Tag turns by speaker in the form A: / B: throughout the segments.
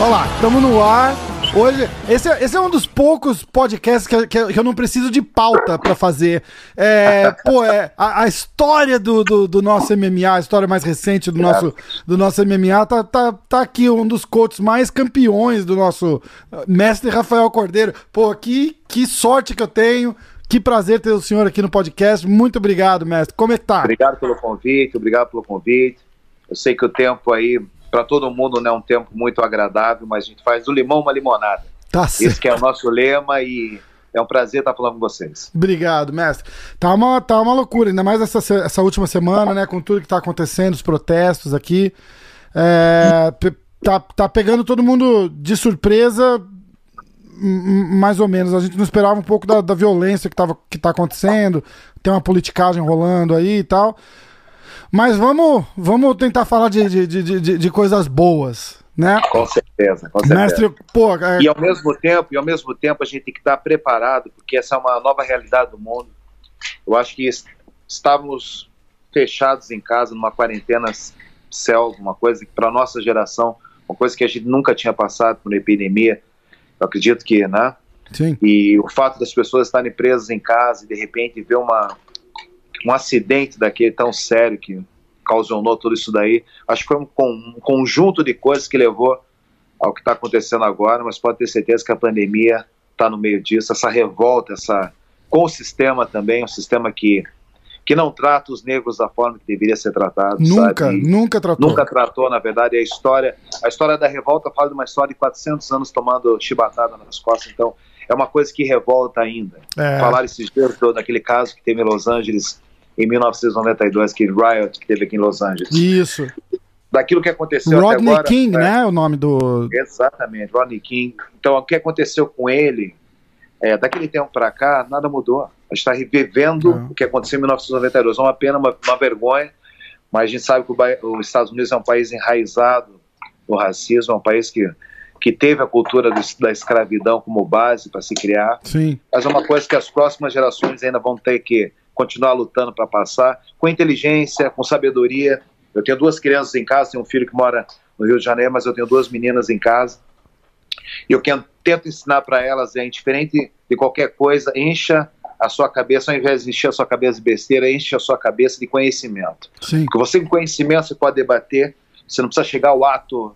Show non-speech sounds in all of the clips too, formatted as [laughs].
A: Olha lá, estamos no ar. Hoje, esse é, esse é um dos poucos podcasts que, que, que eu não preciso de pauta para fazer. É, [laughs] pô, é, a, a história do, do, do, nosso MMA, a história mais recente do nosso, do nosso MMA, tá, tá, tá aqui, um dos coaches mais campeões do nosso mestre Rafael Cordeiro. Pô, que, que sorte que eu tenho. Que prazer ter o senhor aqui no podcast. Muito obrigado, mestre. Como é que tá?
B: Obrigado pelo convite, obrigado pelo convite. Eu sei que o tempo aí para todo mundo não é um tempo muito agradável, mas a gente faz do limão uma limonada. Tá certo. Esse que é o nosso lema e é um prazer estar falando com vocês.
A: Obrigado, mestre. Tá uma, tá uma loucura, ainda mais essa, essa última semana, né? Com tudo que está acontecendo, os protestos aqui. É, tá, tá pegando todo mundo de surpresa, mais ou menos. A gente não esperava um pouco da, da violência que, tava, que tá acontecendo. Tem uma politicagem rolando aí e tal. Mas vamos, vamos tentar falar de, de, de, de, de coisas boas, né?
B: Com certeza, com certeza. Mestre, pô, é... E ao mesmo tempo, e ao mesmo tempo a gente tem que estar preparado, porque essa é uma nova realidade do mundo. Eu acho que estávamos fechados em casa numa quarentena selva, uma coisa que para nossa geração, uma coisa que a gente nunca tinha passado por uma epidemia. Eu acredito que, né? Sim. E o fato das pessoas estarem presas em casa e de repente ver uma um acidente daquele tão sério que causou tudo isso daí. Acho que foi um, um conjunto de coisas que levou ao que está acontecendo agora, mas pode ter certeza que a pandemia está no meio disso, essa revolta, essa com o sistema também, um sistema que que não trata os negros da forma que deveria ser tratado.
A: Nunca, sabe? nunca tratou.
B: Nunca tratou, na verdade, a história, a história da revolta fala de uma história de 400 anos tomando chibatada nas costas, então é uma coisa que revolta ainda. É. Falar esses dias daquele caso que teve em Los Angeles em 1992, que Riot, que teve aqui em Los Angeles.
A: Isso.
B: Daquilo que aconteceu
A: Rodney
B: agora,
A: King, é, né? O nome do.
B: Exatamente, Rodney King. Então, o que aconteceu com ele, é, daquele tempo para cá, nada mudou. A gente está revivendo é. o que aconteceu em 1992. É uma pena, uma, uma vergonha, mas a gente sabe que o, os Estados Unidos é um país enraizado no racismo, é um país que que teve a cultura do, da escravidão como base para se criar.
A: Sim.
B: Mas é uma coisa que as próximas gerações ainda vão ter que continuar lutando para passar, com inteligência, com sabedoria. Eu tenho duas crianças em casa, tenho um filho que mora no Rio de Janeiro, mas eu tenho duas meninas em casa. E o que eu tento ensinar para elas é, indiferente de qualquer coisa, encha a sua cabeça, ao invés de encher a sua cabeça de besteira, enche a sua cabeça de conhecimento.
A: Sim.
B: Porque você com conhecimento você pode debater, você não precisa chegar ao ato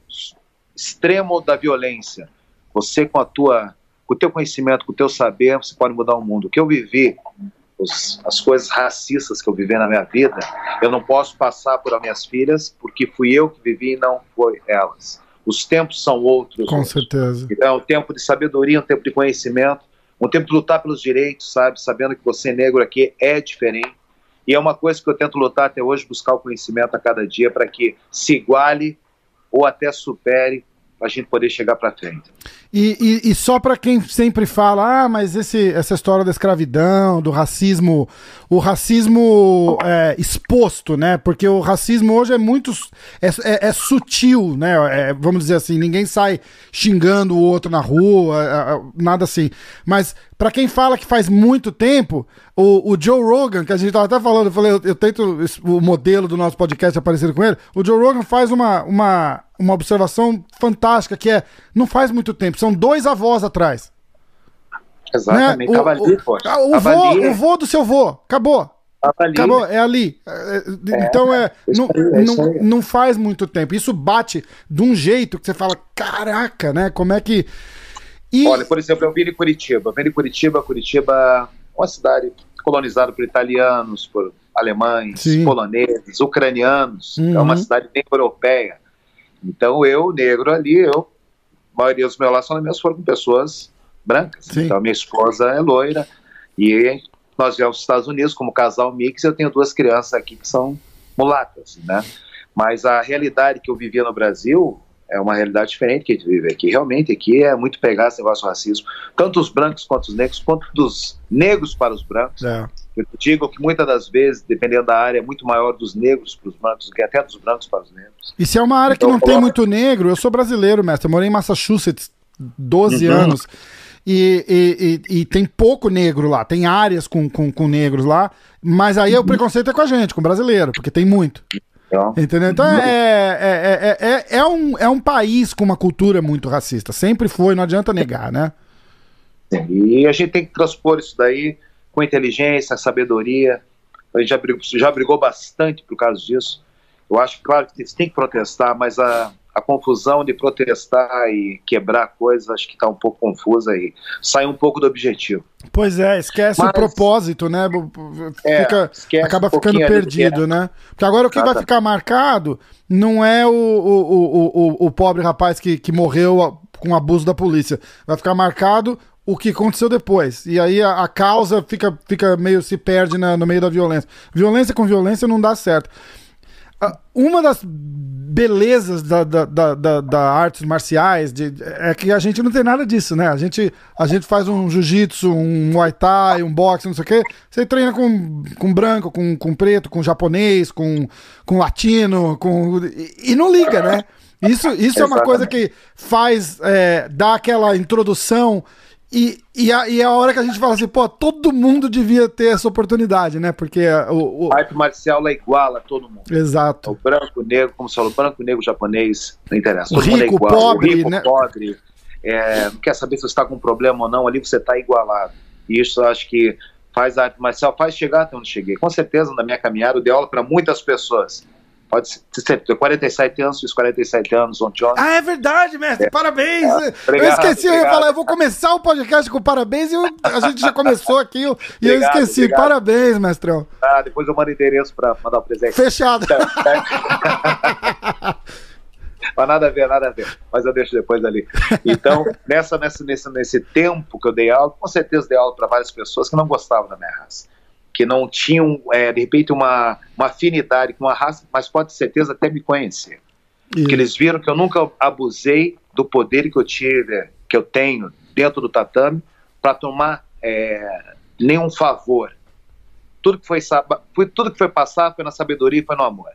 B: extremo da violência. Você com a tua, com o teu conhecimento, com o teu saber, você pode mudar o mundo. O que eu vivi os, as coisas racistas que eu vivi na minha vida, eu não posso passar por minhas filhas, porque fui eu que vivi e não foi elas. Os tempos são outros.
A: Com certeza.
B: Então é um tempo de sabedoria, um tempo de conhecimento, um tempo de lutar pelos direitos, sabe? Sabendo que você negro aqui é diferente. E é uma coisa que eu tento lutar até hoje, buscar o conhecimento a cada dia para que se iguale ou até supere a gente poder chegar para frente.
A: E, e, e só para quem sempre fala, ah, mas esse, essa história da escravidão, do racismo, o racismo é, exposto, né? Porque o racismo hoje é muito. é, é, é sutil, né? É, vamos dizer assim, ninguém sai xingando o outro na rua, é, é, nada assim. Mas para quem fala que faz muito tempo, o, o, Joe Rogan, que a gente tava até falando, eu falei, eu, eu tento o modelo do nosso podcast aparecer com ele. O Joe Rogan faz uma, uma, uma observação fantástica que é: não faz muito tempo, são dois avós atrás.
B: Exatamente, né? o, ali,
A: o, o, vô, o vô do seu vô, acabou. Ali. Acabou, é ali. É, é, então é, não, aí, não, não faz muito tempo. Isso bate de um jeito que você fala, caraca, né? Como é que
B: e... Olha, por exemplo, eu vim de Curitiba. Eu vim de Curitiba, Curitiba é uma cidade colonizada por italianos, por alemães, Sim. poloneses, ucranianos. Uhum. É uma uhum. cidade bem europeia. Então eu, negro ali, eu, a maioria dos meus relacionamentos foram com pessoas brancas. Sim. Então minha esposa é loira e nós viemos dos Estados Unidos como casal mix. Eu tenho duas crianças aqui que são mulatas, né? Mas a realidade que eu vivia no Brasil é uma realidade diferente que a gente vive aqui. Realmente aqui é muito pegar esse negócio do racismo, tanto os brancos quanto os negros, quanto dos negros para os brancos. É. Eu digo que muitas das vezes, dependendo da área, é muito maior dos negros para os brancos do que até dos brancos para os negros.
A: E se é uma área então, que não tem muito negro, eu sou brasileiro, mestre, eu morei em Massachusetts 12 uhum. anos. e, e, e, e, tem pouco negro lá, tem áreas com, com, com negros lá, mas aí o preconceito é com a gente, com o brasileiro, porque tem muito. Então, Entendeu? Então é, é, é, é, um, é um país com uma cultura muito racista. Sempre foi, não adianta negar, né?
B: Sim, e a gente tem que transpor isso daí com inteligência, sabedoria. A gente já brigou, já brigou bastante por causa disso. Eu acho, claro, que tem que protestar, mas a, a confusão de protestar e quebrar coisas, acho que está um pouco confusa e sai um pouco do objetivo.
A: Pois é, esquece Mas, o propósito, né? É, Fica, é, acaba um ficando perdido, né? Porque agora o que vai ficar marcado não é o, o, o, o, o pobre rapaz que, que morreu com abuso da polícia. Vai ficar marcado o que aconteceu depois. E aí a, a causa fica, fica meio se perde na, no meio da violência. Violência com violência não dá certo. Uma das belezas da, da, da, da, artes marciais de, é que a gente não tem nada disso, né? A gente, a gente faz um jiu-jitsu, um muay thai, um boxe, não sei o quê. Você treina com, com branco, com, com preto, com japonês, com, com latino, com, e, e não liga, né? Isso, isso é uma coisa que faz, é, dar aquela introdução e, e, a, e a hora que a gente fala assim, pô, todo mundo devia ter essa oportunidade, né? Porque o.
B: o... arte marcial é igual a todo mundo.
A: Exato.
B: O branco, o negro, como você falou, branco, negro, japonês, não interessa.
A: O todo rico, é igual. pobre, o rico, né?
B: pobre. É, não quer saber se você está com um problema ou não, ali você está igualado. E isso eu acho que faz a arte marcial, faz chegar até onde cheguei. Com certeza, na minha caminhada, eu dei aula para muitas pessoas. Pode ser, 47 anos, fiz 47 anos ontem.
A: Ah, é verdade, mestre, é. parabéns. É. Obrigado, eu esqueci, obrigado. eu ia falar, eu vou começar o podcast com parabéns e eu, a gente já começou aqui e eu esqueci. Obrigado. Parabéns, mestrão.
B: Ah, depois eu mando endereço para mandar o um presente.
A: Fechado.
B: Mas nada a ver, nada a ver. Mas eu deixo depois ali. Então, nessa, nessa, nesse, nesse tempo que eu dei aula, com certeza dei aula para várias pessoas que não gostavam da minha raça que não tinham, é, de repente, uma, uma afinidade com a raça, mas pode ter certeza até me conhecer. Isso. Que eles viram que eu nunca abusei do poder que eu tive, que eu tenho dentro do tatame, para tomar é, nenhum favor. Tudo que foi, tudo que foi passado foi na sabedoria e foi no amor.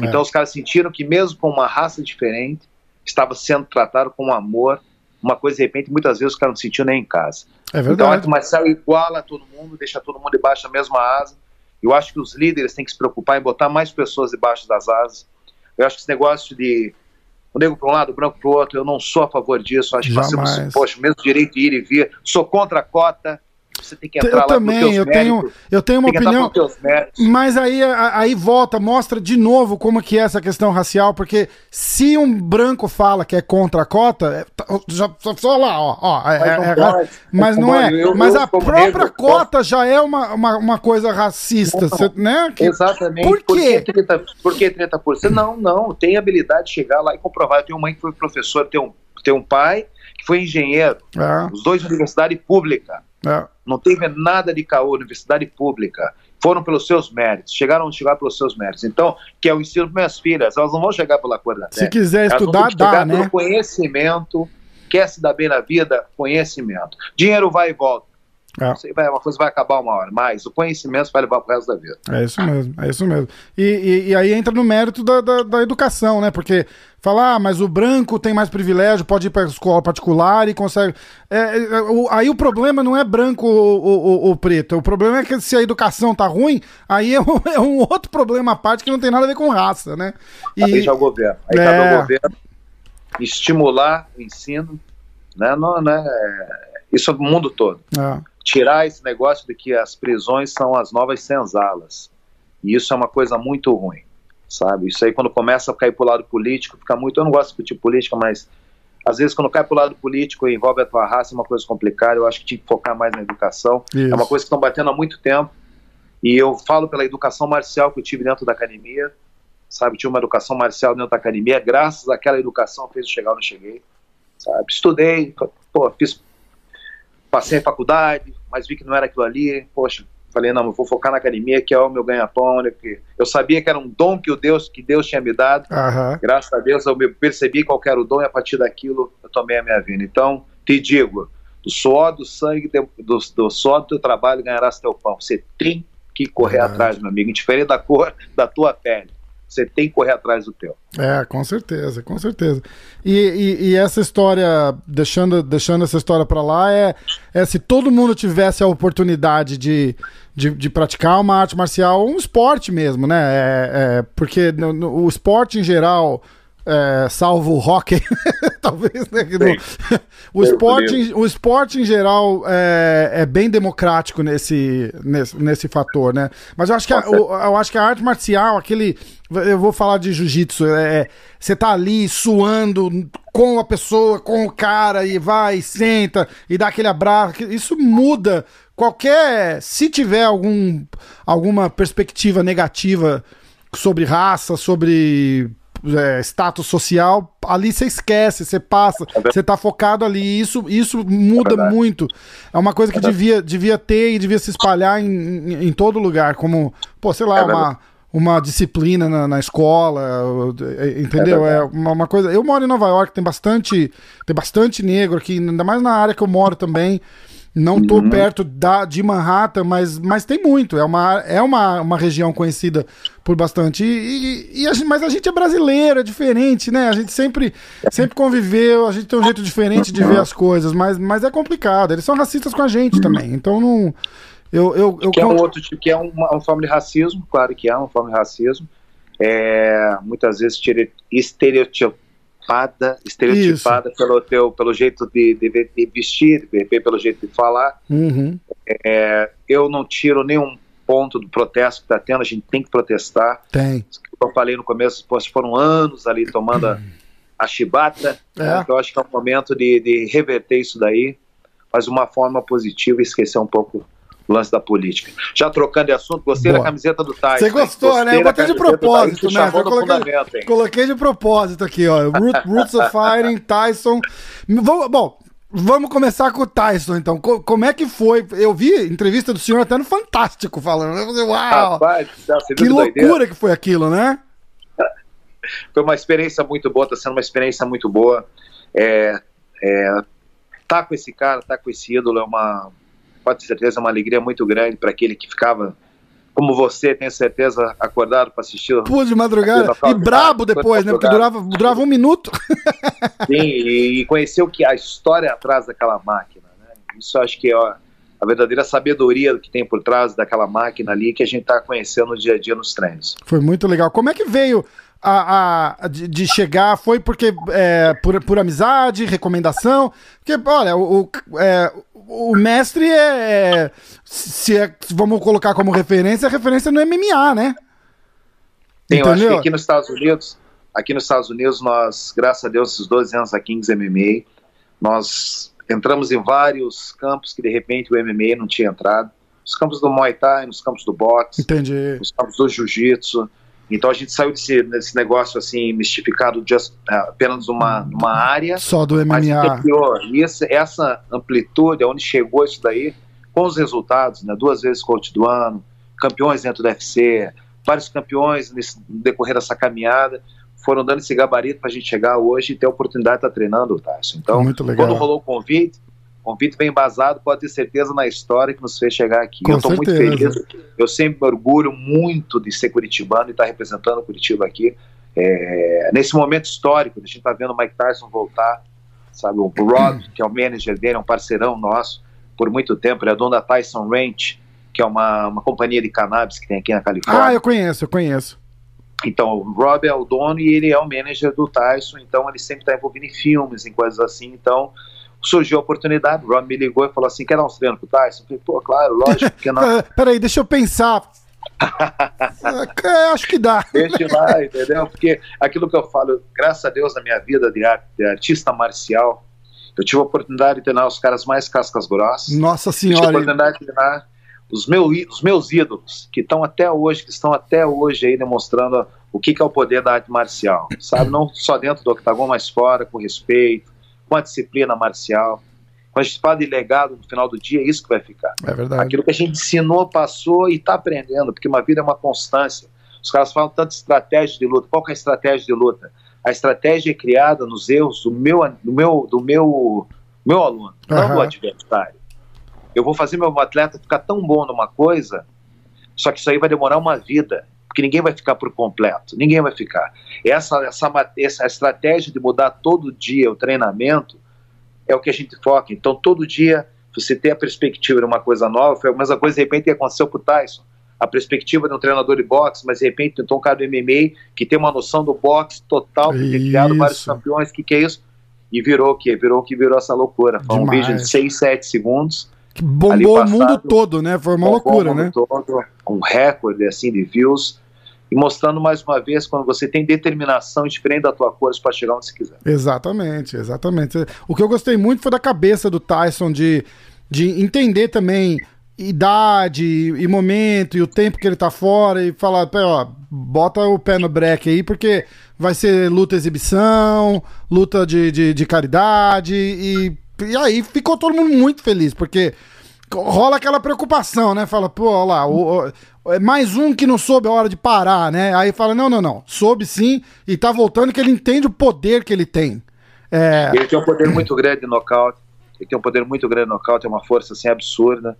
B: É. Então os caras sentiram que mesmo com uma raça diferente, estava sendo tratado com amor uma coisa, de repente, muitas vezes o cara não sentiu nem em casa.
A: É verdade. Então,
B: a arte marcial iguala todo mundo, deixa todo mundo debaixo da mesma asa. Eu acho que os líderes têm que se preocupar em botar mais pessoas debaixo das asas. Eu acho que esse negócio de o negro para um lado, o branco para o outro, eu não sou a favor disso. Eu acho que nós temos, poxa, o mesmo direito de ir e vir. Sou contra a cota você tem que entrar eu lá
A: também, eu tenho, eu tenho uma opinião. Mas aí, aí volta, mostra de novo como que é essa questão racial, porque se um branco fala que é contra a cota, é, tá, já, só lá, ó, ó mas, é, é, é mas não é. Eu, mas eu, a própria negro, cota já é uma, uma, uma coisa racista, não, né?
B: Que, exatamente.
A: Por quê? Por que
B: 30%? Por que 30%? Não, não, tem habilidade de chegar lá e comprovar. Eu tenho uma mãe que foi professora, tem um, tem um pai que foi engenheiro, é. os dois de universidade pública. É. Não teve nada de caô, universidade pública. Foram pelos seus méritos, chegaram a chegar pelos seus méritos. Então, que é o ensino para minhas filhas, elas não vão chegar pela cor da terra.
A: Se quiser estudar, dá, né? Pelo
B: conhecimento, quer se dar bem na vida, conhecimento. Dinheiro vai e volta. É. Sei, vai, uma coisa vai acabar uma hora, mas o conhecimento vai levar pro resto da vida.
A: É isso mesmo, é isso mesmo. E, e, e aí entra no mérito da, da, da, educação, né? Porque falar, ah, mas o branco tem mais privilégio, pode ir para escola particular e consegue. É, é, o, aí o problema não é branco ou, ou, ou, preto. O problema é que se a educação tá ruim, aí é um, [laughs] é um, outro problema à parte que não tem nada a ver com raça, né?
B: E, aí já o governo. Aí é... cabe ao governo estimular o ensino, né? Não, né? Isso é o mundo todo. É tirar esse negócio de que as prisões são as novas senzalas. E isso é uma coisa muito ruim, sabe? Isso aí quando começa a cair pro lado político, fica muito... Eu não gosto de discutir política, mas às vezes quando cai pro lado político e envolve a tua raça é uma coisa complicada, eu acho que tinha que focar mais na educação. Isso. É uma coisa que estão batendo há muito tempo. E eu falo pela educação marcial que eu tive dentro da academia, sabe? Tive uma educação marcial dentro da academia, graças àquela educação fez eu chegar onde eu cheguei, sabe? Estudei, pô, fiz passei a faculdade, mas vi que não era aquilo ali, poxa, falei, não, vou focar na academia, que é o meu ganha-pão, né, que eu sabia que era um dom que o Deus, que Deus tinha me dado, uhum. graças a Deus eu percebi qual era o dom e a partir daquilo eu tomei a minha vida. Então, te digo, do suor do sangue, do, do suor do teu trabalho ganharás teu pão. Você tem que correr uhum. atrás, meu amigo, indiferente da cor da tua pele. Você tem que correr atrás do teu.
A: É, com certeza, com certeza. E, e, e essa história, deixando, deixando essa história para lá, é, é se todo mundo tivesse a oportunidade de, de, de praticar uma arte marcial, um esporte mesmo, né? É, é porque no, no, o esporte em geral é, salvo o hockey, [laughs] talvez, né? No, o, esporte, o esporte em geral é, é, bem democrático nesse, nesse, nesse fator, né? Mas eu acho que a, o, eu acho que a arte marcial, aquele. Eu vou falar de jiu-jitsu, é, você tá ali suando com a pessoa, com o cara, e vai, e senta, e dá aquele abraço. Isso muda qualquer. Se tiver algum, alguma perspectiva negativa sobre raça, sobre é, status social, ali você esquece, você passa, é você tá focado ali. Isso, isso muda é muito. É uma coisa que é devia, devia ter e devia se espalhar em, em, em todo lugar, como, pô, sei lá, é uma, uma disciplina na, na escola, é, entendeu? É, uma, uma, coisa. Eu moro em Nova York, tem bastante, tem bastante negro aqui, ainda mais na área que eu moro também. Não tô uhum. perto da, de Manhattan, mas, mas tem muito. É, uma, é uma, uma região conhecida por bastante. E, e, e a gente, mas a gente é brasileiro, é diferente, né? A gente sempre, sempre conviveu, a gente tem um jeito diferente de ver as coisas, mas, mas é complicado. Eles são racistas com a gente também. Então não. Eu, eu, eu...
B: Que é um outro tipo, que é uma, uma forma de racismo, claro que é uma forma de racismo. É, muitas vezes estereotipado estereotipada, estereotipada pelo teu, pelo jeito de, de, de vestir, de, pelo jeito de falar.
A: Uhum.
B: É, eu não tiro nenhum ponto do protesto que está tendo, a gente tem que protestar.
A: Tem.
B: Eu falei no começo, foram anos ali tomando a, a chibata, é. né, eu acho que é um momento de, de reverter isso daí, mas de uma forma positiva e esquecer um pouco o lance da política. Já trocando de assunto, gostei Boa. da camiseta do Tyson.
A: Você gostou, né? Eu botei de propósito, né? Eu coloquei, coloquei, de propósito aqui, ó. Roots of Fighting, [laughs] Tyson. Bom, Vamos começar com o Tyson, então. Como é que foi? Eu vi entrevista do senhor até no Fantástico falando. Uau! Rapaz, que loucura doideira. que foi aquilo, né? [laughs]
B: Foi uma experiência muito boa, tá sendo uma experiência muito boa. É, é, tá com esse cara, tá com esse ídolo, é uma, pode ter certeza, uma alegria muito grande para aquele que ficava, como você, tenho certeza, acordado para assistir.
A: Pô, de madrugada. E brabo depois, né? Porque durava, durava um minuto. [laughs]
B: Sim, e, conhecer o que a história atrás daquela máquina. Né? Isso acho que é a verdadeira sabedoria que tem por trás daquela máquina ali que a gente está conhecendo no dia a dia nos treinos.
A: Foi muito legal. Como é que veio a, a de, de, chegar? Foi porque é, por, por amizade, recomendação? Porque, olha, o, o, é, o mestre é, é, se é. Vamos colocar como referência, a referência no MMA, né?
B: Sim, eu acho que aqui nos Estados Unidos, aqui nos Estados Unidos, nós, graças a Deus, esses 12 anos da Kings MMA, nós entramos em vários campos que de repente o MMA não tinha entrado. Nos campos do Muay Thai, nos campos do boxe,
A: Entendi.
B: nos campos do Jiu-Jitsu. Então a gente saiu desse, desse negócio assim, mistificado just, uh, apenas uma, uma área.
A: Só do MMA.
B: e esse, essa amplitude, onde chegou isso daí, com os resultados, né? Duas vezes coach do ano, campeões dentro do UFC, vários campeões nesse, no decorrer dessa caminhada, foram dando esse gabarito para a gente chegar hoje e ter a oportunidade de estar tá treinando, Tássio. Então, quando rolou o convite, convite bem embasado, pode ter certeza na história que nos fez chegar aqui.
A: Com eu estou muito feliz.
B: Eu sempre me orgulho muito de ser curitibano e estar representando Curitiba aqui. É, nesse momento histórico, a gente está vendo o Mike Tyson voltar, sabe? O Rod, que é o manager dele, é um parceirão nosso por muito tempo. Ele é dono da Tyson Ranch, que é uma, uma companhia de cannabis que tem aqui na Califórnia.
A: Ah, eu conheço, eu conheço.
B: Então, o Rob é o dono e ele é o manager do Tyson, então ele sempre está envolvido em filmes, em coisas assim. Então, surgiu a oportunidade, o Ron me ligou e falou assim, quer dar uns treinos pro Tyson? Eu falei, pô, claro, lógico, porque não... [laughs]
A: Peraí, deixa eu pensar. [laughs] é, acho que dá.
B: Deixa lá, entendeu? Porque aquilo que eu falo, graças a Deus na minha vida de, arte, de artista marcial, eu tive a oportunidade de treinar os caras mais cascas grossas.
A: Nossa senhora. Eu tive a oportunidade de
B: treinar os, meu, os meus ídolos, que estão até hoje, que estão até hoje aí demonstrando o que, que é o poder da arte marcial, sabe? Não só dentro do octagon, mas fora, com respeito, com a disciplina marcial. Quando a gente fala de legado no final do dia, é isso que vai ficar.
A: É verdade.
B: Aquilo que a gente ensinou, passou e está aprendendo, porque uma vida é uma constância. Os caras falam tanto de estratégia de luta. Qual é a estratégia de luta? A estratégia é criada nos erros do meu, do meu, do meu, meu aluno, uhum. não do adversário. Eu vou fazer meu atleta ficar tão bom numa coisa, só que isso aí vai demorar uma vida. Porque ninguém vai ficar por completo, ninguém vai ficar. Essa, essa, essa estratégia de mudar todo dia o treinamento é o que a gente foca. Então, todo dia você ter a perspectiva de uma coisa nova, foi a mesma coisa de repente que aconteceu com o Tyson. A perspectiva de um treinador de boxe, mas de repente tentou um cara do MMA que tem uma noção do boxe total, que tem criado vários campeões, o que, que é isso? E virou o quê? Virou o que virou essa loucura. Foi Demais. um vídeo de 6, 7 segundos.
A: Que bombou passado, o mundo todo, né? Foi uma loucura, né?
B: Todo, um recorde assim de views e mostrando mais uma vez quando você tem determinação e diferente da tua cor para chegar onde você quiser.
A: Exatamente, exatamente. O que eu gostei muito foi da cabeça do Tyson de, de entender também idade e momento e o tempo que ele tá fora e falar, ó, bota o pé no break aí porque vai ser luta exibição, luta de, de, de caridade e, e aí ficou todo mundo muito feliz porque rola aquela preocupação, né? Fala, pô, olha lá, o, mais um que não soube a hora de parar, né? Aí fala, não, não, não, soube sim e tá voltando que ele entende o poder que ele tem.
B: É... Ele tem um poder muito grande de nocaute, ele tem um poder muito grande de nocaute, é uma força assim absurda.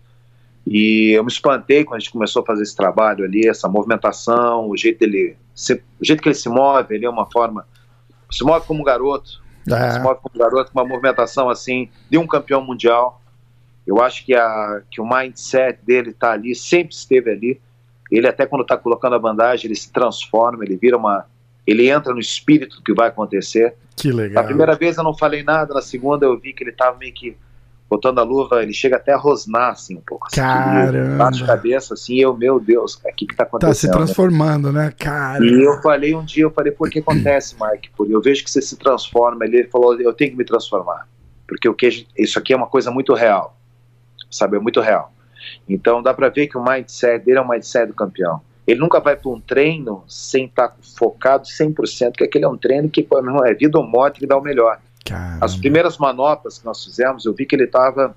B: E eu me espantei quando a gente começou a fazer esse trabalho ali, essa movimentação, o jeito dele, se, o jeito que ele se move, ele é uma forma, se move como um garoto, é. se move como um garoto com uma movimentação assim de um campeão mundial. Eu acho que, a, que o mindset dele está ali, sempre esteve ali. Ele até quando está colocando a bandagem, ele se transforma, ele vira uma, ele entra no espírito do que vai acontecer.
A: Que legal.
B: A primeira vez eu não falei nada, na segunda eu vi que ele estava meio que botando a luva, ele chega até a rosnar assim um pouco. Assim,
A: Caramba.
B: Bate cabeça assim, eu, meu Deus, o que que tá acontecendo?
A: Tá se transformando, né, cara?
B: E eu falei um dia, eu falei, por que acontece, Mike? Porque eu vejo que você se transforma. Ele falou, eu tenho que me transformar. Porque o que isso aqui é uma coisa muito real sabe? É muito real. Então dá para ver que o mindset dele é o mindset do campeão. Ele nunca vai para um treino sem estar tá focado 100%, porque aquele é um treino que não é vida ou morte que dá o melhor. Caramba. As primeiras manoplas que nós fizemos, eu vi que ele estava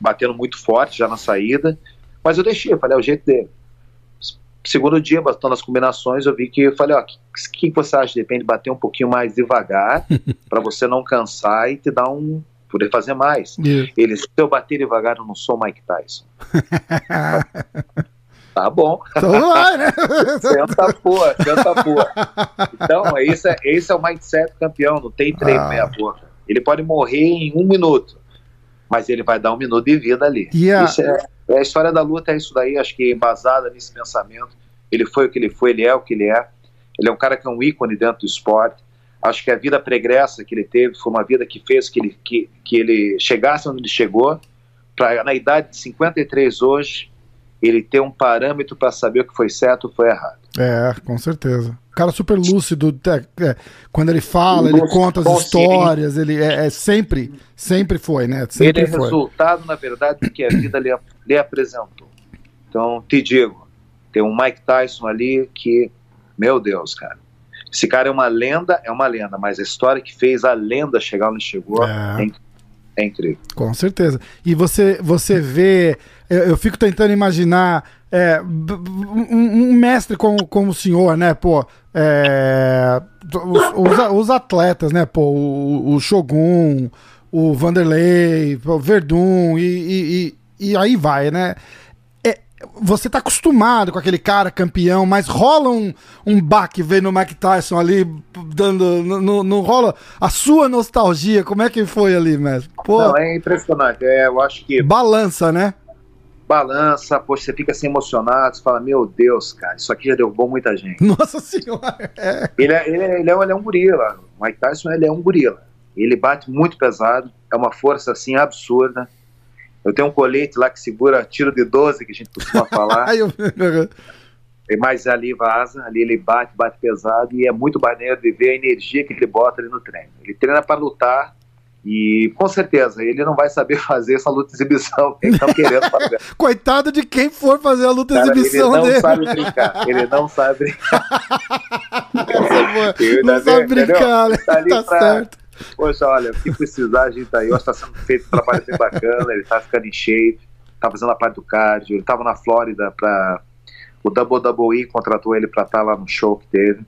B: batendo muito forte já na saída, mas eu deixei, eu falei, é o jeito dele. Segundo dia, bastando as combinações, eu vi que eu falei, ó, o que, que, você acha? Depende de bater um pouquinho mais devagar, [laughs] para você não cansar e te dar um, poder fazer mais. Yeah. Ele, se eu bater devagar, eu não sou Mike Tyson. [laughs] tá bom. Então vai, né? senta porra, senta porra. Então, esse é, esse é o mindset campeão, não tem treino ah. meia boca. Ele pode morrer em um minuto, mas ele vai dar um minuto de vida ali. Yeah. Isso é, é, a história da luta, é isso daí, acho que embasada nesse pensamento. Ele foi o que ele foi, ele é o que ele é. Ele é um cara que é um ícone dentro do esporte. Acho que a vida pregressa que ele teve foi uma vida que fez que ele, que, que ele chegasse onde ele chegou. Pra, na idade de 53 hoje, ele ter um parâmetro para saber o que foi certo ou foi errado.
A: É, com certeza. Cara super lúcido, é, é, quando ele fala, ele conta as histórias, ele é, é, sempre, sempre foi, né? Sempre
B: ele é foi. resultado, na verdade, do que a vida lhe, lhe apresentou. Então, te digo, tem um Mike Tyson ali que, meu Deus, cara, esse cara é uma lenda, é uma lenda, mas a história que fez a lenda chegar onde chegou é, é, é incrível.
A: Com certeza. E você, você vê, eu, eu fico tentando imaginar é, um, um, mestre como, como o senhor, né, pô, é, os, os, os, atletas, né, pô, o, o Shogun, o Vanderlei, o Verdun e, e, e, e aí vai, né? Você tá acostumado com aquele cara campeão, mas rola um, um baque vendo o Mike Tyson ali dando. Não, não rola a sua nostalgia? Como é que foi ali, mesmo?
B: Pô, não, é impressionante. É, eu acho que.
A: Balança, né?
B: Balança, pô, você fica assim emocionado, você fala, meu Deus, cara, isso aqui já derrubou muita gente.
A: Nossa senhora! [laughs]
B: É. Ele, é, ele, é, ele, é, ele é um gorila. O Mike Tyson ele é um gorila. Ele bate muito pesado, é uma força assim absurda eu tenho um colete lá que segura tiro de 12, que a gente costuma falar. [laughs] Mas ali vaza, ali ele bate, bate pesado e é muito maneiro de ver a energia que ele bota ali no treino. Ele treina para lutar e com certeza ele não vai saber [laughs] fazer essa luta exibição que estão querendo fazer. [laughs]
A: Coitado de quem for fazer a luta de exibição
B: ele
A: dele.
B: Ele não sabe brincar, ele não sabe brincar.
A: não sabe brincar, né? tá, tá pra... certo.
B: Poxa, olha, se precisar, a gente tá aí. Hoje está sendo feito um trabalho bem bacana, ele tá ficando em shape, tá fazendo a parte do cardio, ele tava na Flórida para o WWE contratou ele para estar tá lá no show que teve.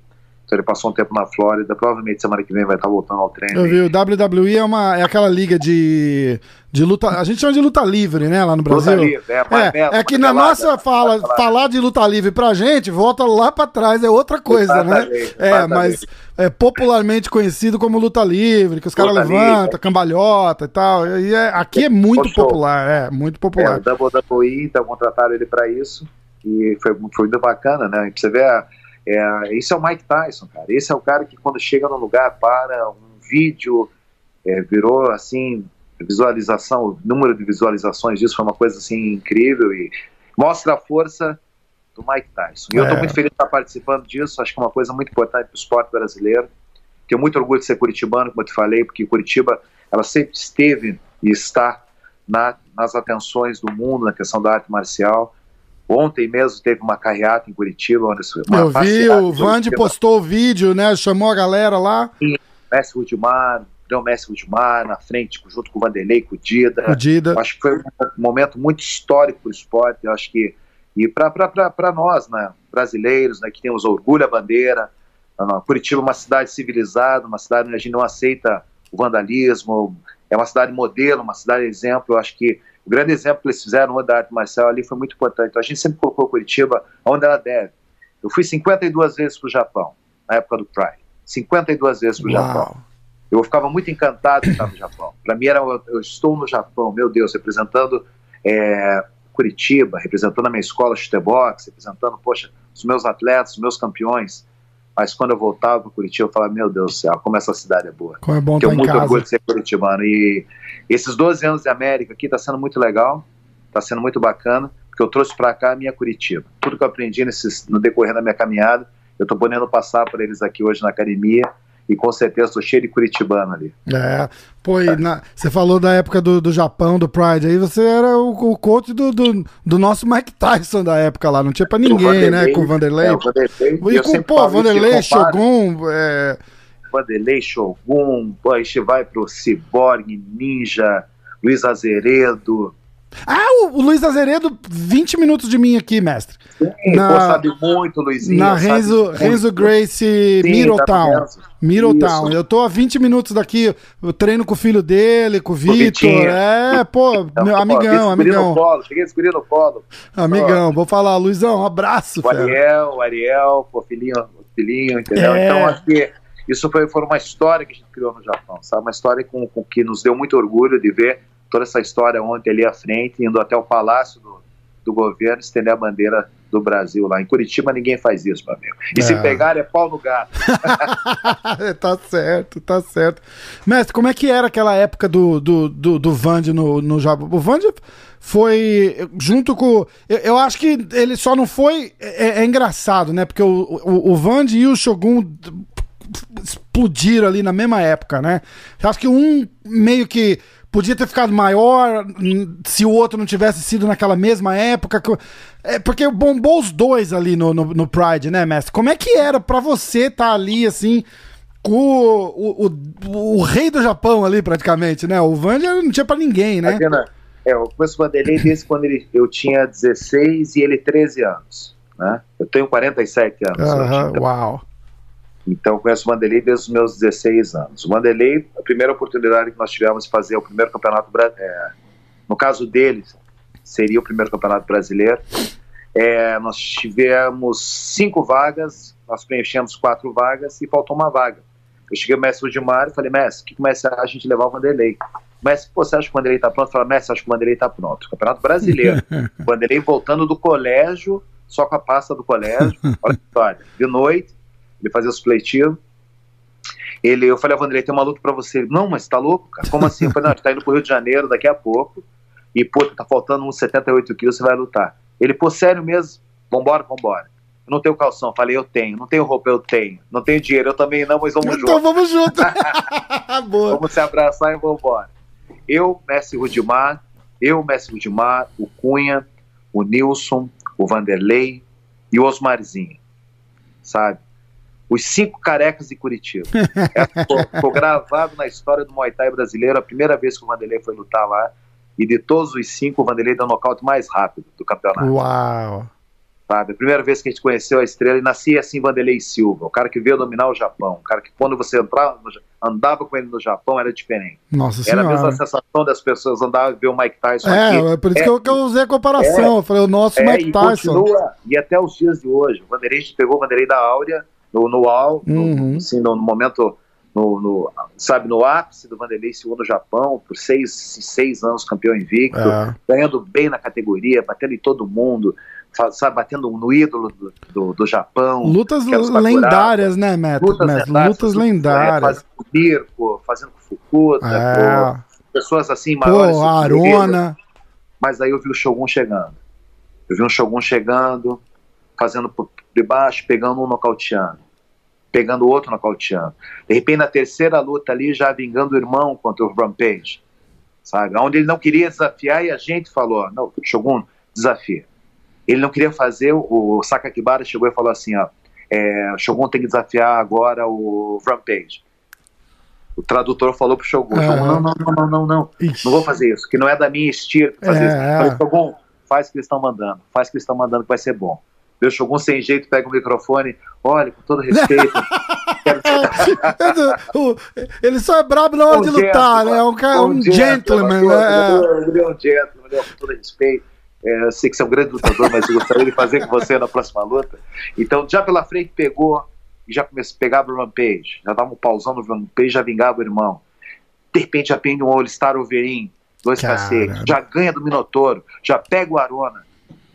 B: Então ele passou um tempo na Flórida, provavelmente semana que vem vai estar voltando ao treino.
A: Eu vi, o WWE é, uma, é aquela liga de, de luta, a gente chama de luta livre, né, lá no Brasil. Luta livre, é. É, é que na nossa fala, falar de luta livre pra gente, volta lá pra trás, é outra coisa, né? É, mas é popularmente conhecido como luta livre, que os caras levantam, cambalhota e tal. E é, aqui é muito popular, é, muito popular.
B: É, o WWE, então contrataram ele pra isso, e foi, foi muito bacana, né? Pra você ver a é, esse é o Mike Tyson, cara. Esse é o cara que quando chega no lugar para um vídeo, é, virou assim, visualização, o número de visualizações disso foi uma coisa assim incrível e mostra a força do Mike Tyson. E é. eu estou muito feliz de estar participando disso, acho que é uma coisa muito importante para o esporte brasileiro. Tenho muito orgulho de ser curitibano, como eu te falei, porque Curitiba ela sempre esteve e está na, nas atenções do mundo na questão da arte marcial. Ontem mesmo teve uma carreata em Curitiba. Onde
A: Eu vi, o Vande postou o vídeo, né? Chamou a galera lá.
B: Sim, Mestre Rudimar, o Mestre Rudimar na frente, junto com o Vanderlei, com o Dida.
A: O Dida.
B: Acho que foi um momento muito histórico para o esporte. Eu acho que. E para nós, né, brasileiros, né, que temos orgulho à bandeira. Curitiba é uma cidade civilizada, uma cidade onde a gente não aceita o vandalismo, é uma cidade modelo, uma cidade exemplo. Eu acho que o grande exemplo que eles fizeram da arte marcial ali foi muito importante. Então, a gente sempre colocou Curitiba onde ela deve. Eu fui 52 vezes para o Japão, na época do Pride. 52 vezes para o Japão. Eu ficava muito encantado de estar no Japão. Para mim, era, eu estou no Japão, meu Deus, representando é, Curitiba, representando a minha escola chutebox, representando, poxa, os meus atletas, os meus campeões. Mas quando eu voltava para Curitiba, eu falava, meu Deus do céu, como essa cidade é boa.
A: Como é bom
B: Tenho muito
A: casa.
B: orgulho de ser curitibano. E esses 12 anos de América aqui está sendo muito legal, está sendo muito bacana, porque eu trouxe para cá a minha Curitiba. Tudo que eu aprendi nesses, no decorrer da minha caminhada, eu estou podendo passar para eles aqui hoje na academia e com certeza estou cheio de curitibano ali.
A: É, pô, na, você falou da época do, do Japão, do Pride, aí você era o, o coach do, do, do, nosso Mike Tyson da época lá, não tinha pra ninguém, né, com o Vanderlei. É, o Vanderlei. E com, pô, Vanderlei, Shogun, é...
B: Vanderlei, Shogun, pô, aí você vai pro Cyborg, Ninja, Luiz Azeredo,
A: ah, o, o Luiz Azeredo, 20 minutos de mim aqui, mestre.
B: Sim, na, pô, sabe muito, Luizinho.
A: Na Renzo, Renzo Grace Middletown. Middletown. Eu tô a 20 minutos daqui, eu treino com o filho dele, com o Vitor. É, pô, então, meu amigão, amigão.
B: No colo, cheguei a no colo.
A: Amigão, vou falar, Luizão, um abraço.
B: O Ariel, o Ariel, pô, filhinho, filhinho, entendeu? É. Então, acho que isso foi, foi uma história que a gente criou no Japão, sabe? Uma história com, com que nos deu muito orgulho de ver toda essa história ontem ali à frente, indo até o palácio do, do governo estender a bandeira do Brasil lá. Em Curitiba ninguém faz isso, meu amigo. E é. se pegar é pau no gato. [laughs]
A: tá certo, tá certo. Mestre, como é que era aquela época do, do, do, do Vande no, no Japão? O Vande foi junto com. Eu, eu, acho que ele só não foi. É, é engraçado, né? Porque o, o, o Vande e o Shogun explodiram ali na mesma época, né? Eu acho que um meio que podia ter ficado maior se o outro não tivesse sido naquela mesma época. É, porque bombou os dois ali no, no, no Pride, né, mestre? Como é que era para você estar tá ali, assim, com o, o, o, rei do Japão ali, praticamente, né? O Vanja não tinha para ninguém, né?
B: É, eu conheço o Vanderlei desde quando ele, eu tinha 16 e ele 13 anos, né? Eu tenho 47 anos.
A: Uh -huh, então. Uau!
B: Então, conheço o Vanderlei desde os meus 16 anos. O Vanderlei, a primeira oportunidade que nós tivemos de fazer o primeiro campeonato, é, no caso dele, seria o primeiro campeonato brasileiro. É, nós tivemos cinco vagas, nós preenchemos quatro vagas e faltou uma vaga. Eu cheguei ao mestre Udimar e falei, mestre, o que, que o mestre acha a gente levar o Vanderlei? Mestre, pô, você acha que o Vanderlei está pronto? Eu falei, mestre, acho que o Vanderlei está pronto. Campeonato brasileiro. [laughs] o Vanderlei voltando do colégio, só com a pasta do colégio. [laughs] Olha que história. De noite, ele fazia supletivo. Ele, eu falei, Vanderlei, tem uma luta pra você. Ele, não, mas tá louco, cara? Como assim? Eu falei, não, a gente tá indo pro Rio de Janeiro daqui a pouco. E, pô, tá faltando uns 78 quilos, você vai lutar. Ele, pô, sério mesmo? Vambora, vambora. Eu não tenho calção. Eu falei, eu tenho. Não tenho roupa, eu tenho. Não tenho dinheiro, eu também não, mas vamos então, junto.
A: Então vamos junto. [laughs]
B: Boa. Vamos se abraçar e vambora. Eu, Messi Rudimar, eu, Messi Rudimar, o Cunha, o Nilson, o Vanderlei e o Osmarzinho, sabe? Os Cinco Carecas de Curitiba. é, ficou, ficou, gravado na história do Muay Thai brasileiro, a primeira vez que o Vanderlei foi lutar lá. E de todos os cinco, o Vanderlei deu o nocaute mais rápido do campeonato.
A: Uau!
B: sabe? A primeira vez que a gente conheceu a estrela e nascia assim Vanderlei Silva, o cara que veio dominar o Japão, o cara que quando você entrava, andava com ele no Japão era diferente.
A: Nossa
B: era
A: senhora.
B: a mesma sensação das pessoas andavam e ver o Mike Tyson
A: é,
B: aqui.
A: É, por isso é, que, eu, que, eu, usei a comparação, é, eu falei o nosso é, Mike
B: e
A: Tyson.
B: Continua, e até os dias de hoje, o Vanderlei, a gente pegou o Vanderlei da Áurea, no, no UAU,
A: uhum.
B: no, assim, no, no momento no, no, sabe, no ápice do Vanderlei Silva no Japão, por seis, seis anos campeão invicto,
A: é.
B: ganhando bem na categoria, batendo em todo mundo, sabe, batendo no ídolo do, do, do Japão.
A: Lutas lendárias, né, Matt?
B: Lutas lendárias,
A: lutas lendárias.
B: Fazendo com o Mirko, fazendo com o Fukuda,
A: é.
B: com pessoas assim maiores.
A: Pô, Arona.
B: Mas aí eu vi o Shogun chegando. Eu vi um Shogun chegando, fazendo por debaixo, pegando um nocauteando pegando outro nocauteando. De repente, na terceira luta ali, já vingando o irmão contra o Rampage, sabe? Onde ele não queria desafiar e a gente falou, não, Shogun, desafia. Ele não queria fazer, o Sakakibara chegou e falou assim, ó, é, Shogun tem que desafiar agora o Rampage. O tradutor falou pro Shogun. Shogun não, não, não, não, não, não,
A: Ixi.
B: não vou fazer isso, que não é da minha estilo fazer
A: É,
B: isso.
A: é.
B: Falei, Shogun, faz o que eles estão mandando, faz o que eles estão mandando que vai ser bom. Meu Shogun sem jeito pega o microfone, olha, com todo respeito. [laughs]
A: Ele só é brabo na hora de lutar, né? É um, cara, um gentleman, né?
B: Ele é um gentleman, com todo respeito. É, eu sei que você é um grande lutador, mas eu gostaria de fazer com você na próxima luta. Então, já pela frente pegou e já começou, pegava o Rampage. Já dava um pausão no Rampage, já vingava o irmão. De repente, já pende um All-Star Overeem, dois
A: Caramba.
B: cacetes. Já ganha do Minotouro, já pega o Arona.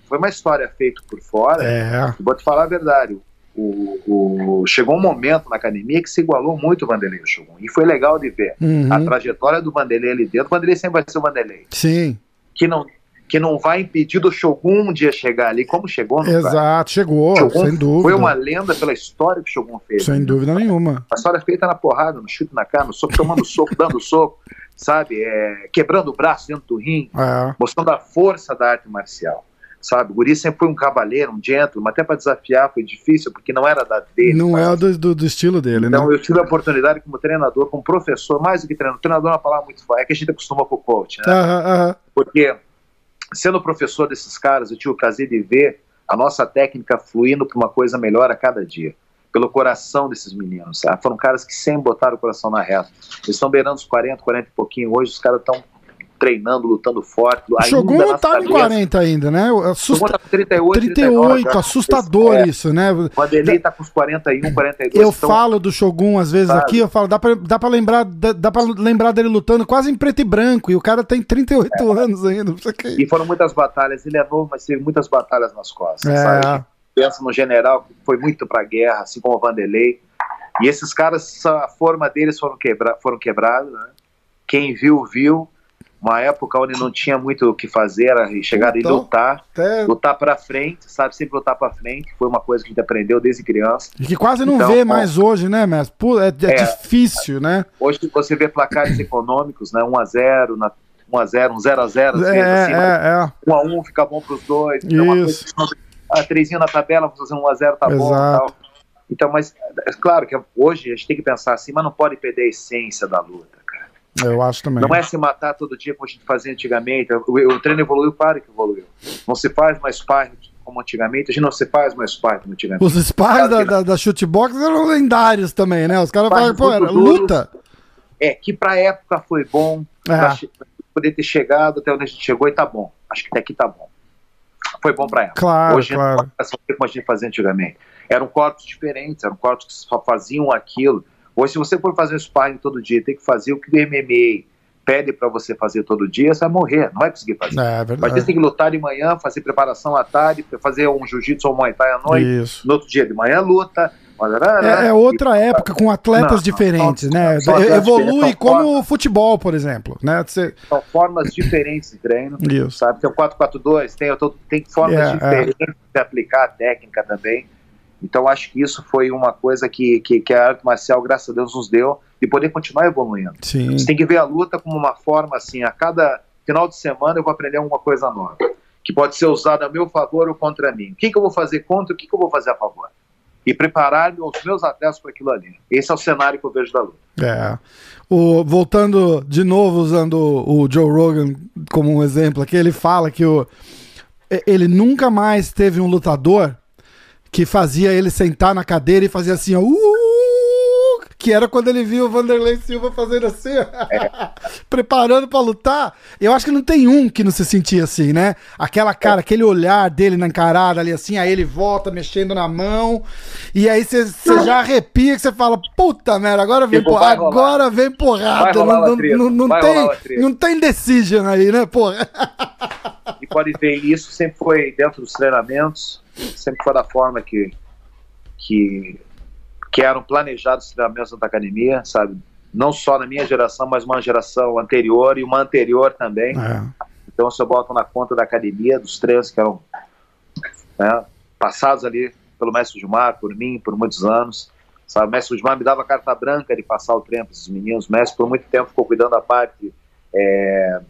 B: Foi uma história feita por fora.
A: É.
B: Vou te falar a verdade. O, o- chegou um momento na academia que se igualou muito o Vanderlei e Shogun. E foi legal de ver.
A: Uhum.
B: A trajetória do Vanderlei ali dentro. O Vanderlei sempre vai ser o Vanderlei.
A: Sim,
B: Que não, que não vai impedir do Shogun um dia chegar ali, como chegou no
A: exato. Chegou,
B: Shogun
A: sem dúvida.
B: Foi uma lenda pela história que o Shogun fez.
A: Sem dúvida nenhuma.
B: A história feita na porrada, no chute na cara, no soco, tomando soco, [laughs] dando soco, sabe? É, quebrando o braço dentro do ringue,
A: É.
B: mostrando a força da arte marcial. Sabe, o Guri sempre foi um cavaleiro, um gentleman, até para desafiar foi difícil, porque não era da dele.
A: Não
B: mas-
A: é do, do, do estilo dele,
B: Então
A: né?
B: eu tive a oportunidade como treinador, como professor, mais do que treinador. Treinador é uma palavra muito forte, é que a gente acostuma com o coach, né?
A: Aham, aham.
B: Porque sendo professor desses caras, eu tive o prazer de ver a nossa técnica fluindo para uma coisa melhor a cada dia. Pelo coração desses meninos, sabe? Foram caras que sempre botaram o coração na reta. Eles estão beirando os 40, 40 e pouquinho. Hoje os caras estão treinando, lutando forte.
A: O Shogun tá com
B: cabeças.
A: 40 ainda, né?
B: O Shogun
A: Assusta...
B: tá com 38,
A: 38,
B: 39,
A: assustador
B: É,
A: isso, né?
B: O Vanderlei tá com os 41, 42.
A: Eu
B: então,
A: falo do Shogun às vezes aqui, eu falo, dá pra, dá pra lembrar dá, dá pra lembrar dele lutando quase em preto e branco, e o cara tem 38 anos ainda. o.
B: E foram muitas batalhas. Ele é novo, mas teve muitas batalhas nas costas,
A: É.
B: sabe? Pensa no general que foi muito pra guerra, assim como o Vanderlei. E esses caras, a forma deles foram, quebra foram quebrados, né? Quem viu, viu. Uma época onde não tinha muito o que fazer, era chegar e
A: Então,
B: lutar,
A: Até-
B: lutar pra frente, sabe? Sempre lutar pra frente. Foi uma coisa que a gente aprendeu desde criança.
A: Que quase não
B: Então,
A: vê
B: ó.
A: mais hoje, né, mestre? É, é
B: É.
A: difícil, né?
B: Hoje você vê placares econômicos, né? 1x0, na 1x0, um 0x0, às vezes,
A: É,
B: assim, mas
A: é, é.
B: um a um fica bom para os dois. Então, uma coisa
A: Isso.
B: que não- ah, trezinho na tabela, fazer um a zero, tá bom.
A: Exato.
B: Tal. Então, mas é claro que hoje a gente tem que pensar assim, mas não pode perder a essência da luta.
A: Eu acho também.
B: Não é se matar todo dia como a gente fazia antigamente. O, o treino evoluiu, claro que evoluiu. Não se faz mais sparring como antigamente, a gente não se faz mais sparring como antigamente.
A: Os
B: Claro
A: da, da, da shootbox eram lendários também, né? Os caras falaram,
B: Spars
A: pô, era
B: duros.
A: luta.
B: É, que pra época foi bom,
A: É.
B: pra poder ter chegado até onde a gente chegou e tá bom. Acho que até aqui tá bom. Foi bom pra época.
A: Claro,
B: Hoje
A: claro.
B: não pode fazer como a gente fazia antigamente. Eram corpos diferentes, eram corpos que só faziam aquilo. Hoje, se você for fazer um sparring todo dia, tem que fazer o que o MMA pede pra você fazer todo dia, você vai morrer, não vai conseguir fazer.
A: É
B: Mas você tem que lutar de manhã, fazer preparação à tarde, fazer um jiu-jitsu ou um muay thai à noite.
A: Isso.
B: No outro dia de manhã, luta.
A: É, é outra época com atletas
B: Não,
A: diferentes,
B: não,
A: né?
B: não,
A: Evolui como o futebol, por exemplo, né? Você...
B: São formas diferentes de treino.
A: Isso.
B: sabe? Tem o 442, tem, tô- tem formas
A: É,
B: diferentes de aplicar a técnica também. Então, acho que isso foi uma coisa que, que, que a arte marcial, graças a Deus, nos deu de poder continuar evoluindo.
A: Sim.
B: Você tem que ver a luta como uma forma assim, a cada final de semana eu vou aprender alguma coisa nova, que pode ser usada a meu favor ou contra mim. O que, que eu vou fazer contra, o que, que eu vou fazer a favor? E preparar os meus atletas para aquilo ali. Esse é o cenário que eu vejo da luta.
A: É. O, voltando de novo, usando o, o Joe Rogan como um exemplo aqui, ele fala que o, ele nunca mais teve um lutador que fazia ele sentar na cadeira e fazia assim, ó, uh, que era quando ele viu o Vanderlei Silva fazendo assim, é. [laughs] preparando para lutar. Eu acho que não tem um que não se sentia assim, né? Aquela cara, aquele olhar dele na encarada ali assim, aí ele volta mexendo na mão, e aí você já arrepia que você fala, puta merda, agora vem, tipo, porra, agora vem porrada. Não, não, não, não tem, não tem decision aí, né, porra?
B: E pode ver, isso sempre foi dentro dos treinamentos, sempre foi da forma que, que, que eram planejados os treinamentos da academia, sabe? Não só na minha geração, mas uma geração anterior e uma anterior também. É. Então, se eu boto na conta da academia, dos treinos que eram né, passados ali pelo mestre Gilmar, por mim, por muitos anos. Sabe? O mestre Gilmar me dava carta branca de passar o treino para esses meninos. O mestre, por muito tempo, ficou cuidando da parte é,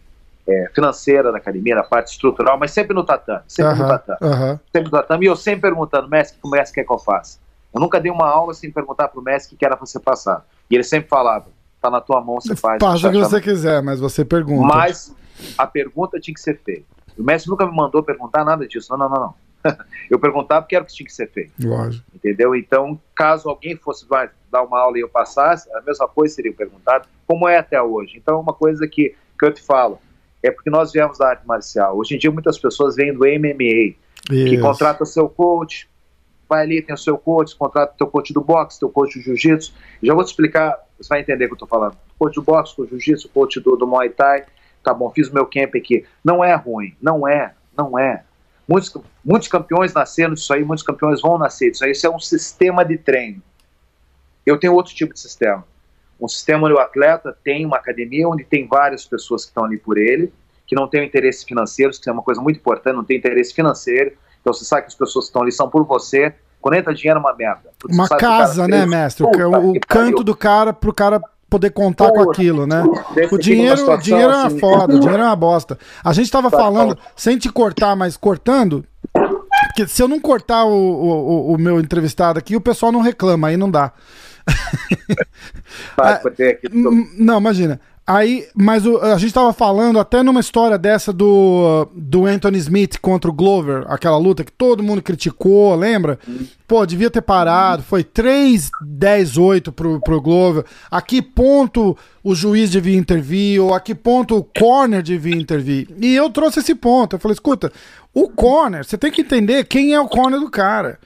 B: é, financeira da academia, na parte estrutural, mas sempre no tatame, sempre no tatame. Sempre no tatame, e eu sempre perguntando, mestre, o que o mestre quer que eu faça? Eu nunca dei uma aula sem perguntar para o mestre o que era para você passar. E ele sempre falava, tá na tua mão, você faz.
A: Faça o que você quiser, mas você pergunta.
B: Mas a pergunta tinha que ser feita. O mestre nunca me mandou perguntar nada disso. Não, não, não, não. [laughs] eu perguntava porque era o que tinha que ser feito.
A: Lógico.
B: Entendeu? Então, caso alguém fosse vai, dar uma aula e eu passasse, a mesma coisa seria perguntado, como é até hoje. Então, é uma coisa que, que eu te falo, é porque nós viemos da arte marcial. Hoje em dia, muitas pessoas vêm do MMA, Isso. que contrata seu coach, vai ali, tem o seu coach, contrata o teu coach do boxe, teu coach do jiu-jitsu. Já vou te explicar, você vai entender o que eu estou falando. Coach do boxe, do jiu-jitsu, coach do, do Muay Thai. Tá bom, fiz o meu camp aqui. Não é ruim, não é, não é. Muitos, muitos campeões nasceram disso aí, muitos campeões vão nascer disso aí. Isso é um sistema de treino. Eu tenho outro tipo de sistema um sistema onde o atleta tem uma academia onde tem várias pessoas que estão ali por ele, que não tem interesse financeiro, que é uma coisa muito importante, não tem interesse financeiro. Então você sabe que as pessoas que estão ali são por você. Quando entra dinheiro é uma merda.
A: Uma casa, né, mestre? Puta, o, o canto do cara pro cara poder contar com aquilo, né? O dinheiro, o dinheiro é uma assim, foda, o [laughs] dinheiro é uma bosta. A gente tava tá, falando, tá. sem te cortar, mas cortando, porque se eu não cortar o, o, o meu entrevistado aqui, o pessoal não reclama, aí não dá. Ah, não, imagina. Aí, mas o, a gente tava falando até numa história dessa do, do Anthony Smith contra o Glover, aquela luta que todo mundo criticou, lembra? Pô, devia ter parado, foi 3-10-8 pro, pro Glover. A que ponto o juiz devia intervir, ou a que ponto o corner devia intervir. E eu trouxe esse ponto. Eu falei, escuta, o corner, você tem que entender quem é o corner do cara.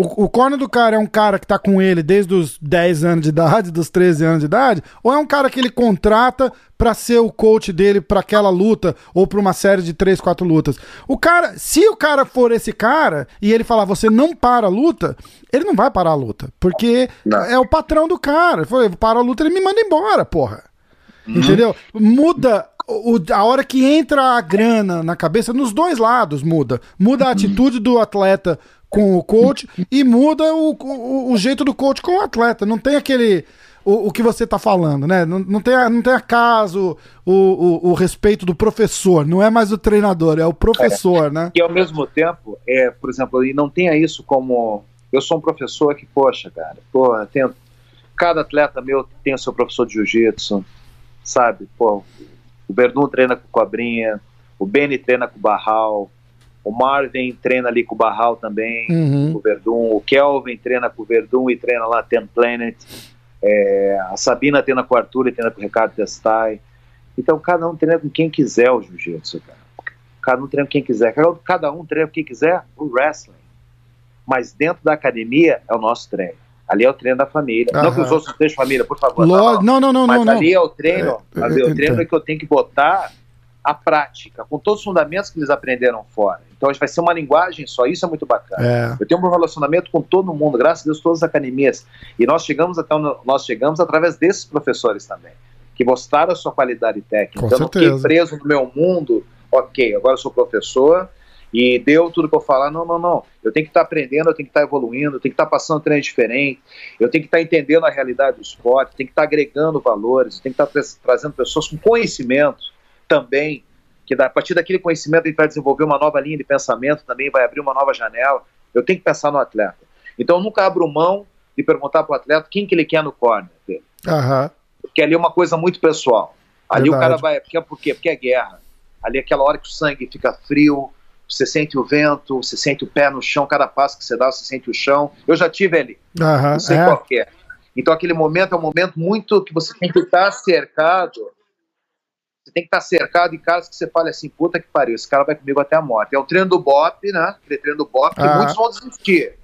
A: O, o corner do cara é um cara que tá com ele desde os 10 anos de idade, dos 13 anos de idade, ou é um cara que ele contrata para ser o coach dele para aquela luta ou para uma série de 3, 4 lutas. O cara, se o cara for esse cara e ele falar você não para a luta, ele não vai parar a luta, porque não. é o patrão do cara. Ele falou, para a luta, ele me manda embora, porra. Uhum. Entendeu? Muda o, a hora que entra a grana na cabeça, nos dois lados muda. Muda a uhum. atitude do atleta com o coach e muda o, o, o, jeito do coach com o atleta. Não tem aquele. O, o que você está falando, né? Não, não, tem, não tem acaso o, o, respeito do professor, não é mais o treinador, é o professor, é. né?
B: E ao mesmo tempo, é, por exemplo, e não tenha isso como. Eu sou um professor que, poxa, cara, porra, tenho, cada atleta meu tem o seu professor de jiu-jitsu, sabe? Pô, o Verdun treina com o Cobrinha, o Beni treina com o Barral, o Marvin treina ali com o Barral também, uhum. com o Verdun. O Kelvin treina com o Verdun e treina lá Ten Planet. É, a Sabina treina com o Arthur e treina com o Ricardo Testai. Então cada um treina com quem quiser o jiu-jitsu, cara. Cada um treina com quem quiser. Cada um treina com quem quiser o wrestling. Mas dentro da academia é o nosso treino. Ali é o treino da família. Uhum. Não que os outros não família, por favor.
A: Não, não, não, não.
B: Mas
A: não,
B: ali é o treino. É, é, o treino é que eu tenho que botar a prática, com todos os fundamentos que eles aprenderam fora. Então vai ser uma linguagem só, isso é muito bacana. É. Eu tenho um relacionamento com todo mundo, graças a Deus, todas as academias. E nós chegamos até onde nós chegamos através desses professores também, que mostraram a sua qualidade técnica.
A: Com
B: então
A: certeza.
B: não fiquei preso no meu mundo, ok, agora eu sou professor e deu tudo que eu falar. Não, não, não. Eu tenho que estar aprendendo, eu tenho que estar evoluindo, eu tenho que estar passando treino diferente, eu tenho que estar entendendo a realidade do esporte, tenho que estar agregando valores, eu tenho que estar trazendo pessoas com conhecimento também, que a partir daquele conhecimento a gente vai desenvolver uma nova linha de pensamento também, vai abrir uma nova janela. Eu tenho que pensar no atleta. Então eu nunca abro mão de perguntar para o atleta quem que ele quer no corner dele.
A: Uhum.
B: Porque ali é uma coisa muito pessoal. Ali Verdade. o cara vai. Porque, por quê? Porque é guerra. Ali é aquela hora que o sangue fica frio, você sente o vento, você sente o pé no chão, cada passo que você dá, você sente o chão. Eu já tive ali,
A: uhum,
B: não sei
A: é.
B: qual é. Então aquele momento é um momento muito que você tem que estar cercado, você tem que estar cercado em casos que você fale assim, puta que pariu, esse cara vai comigo até a morte. É o treino do BOP, né? Aquele treino do BOP, que
A: Uhum.
B: muitos vão desistir.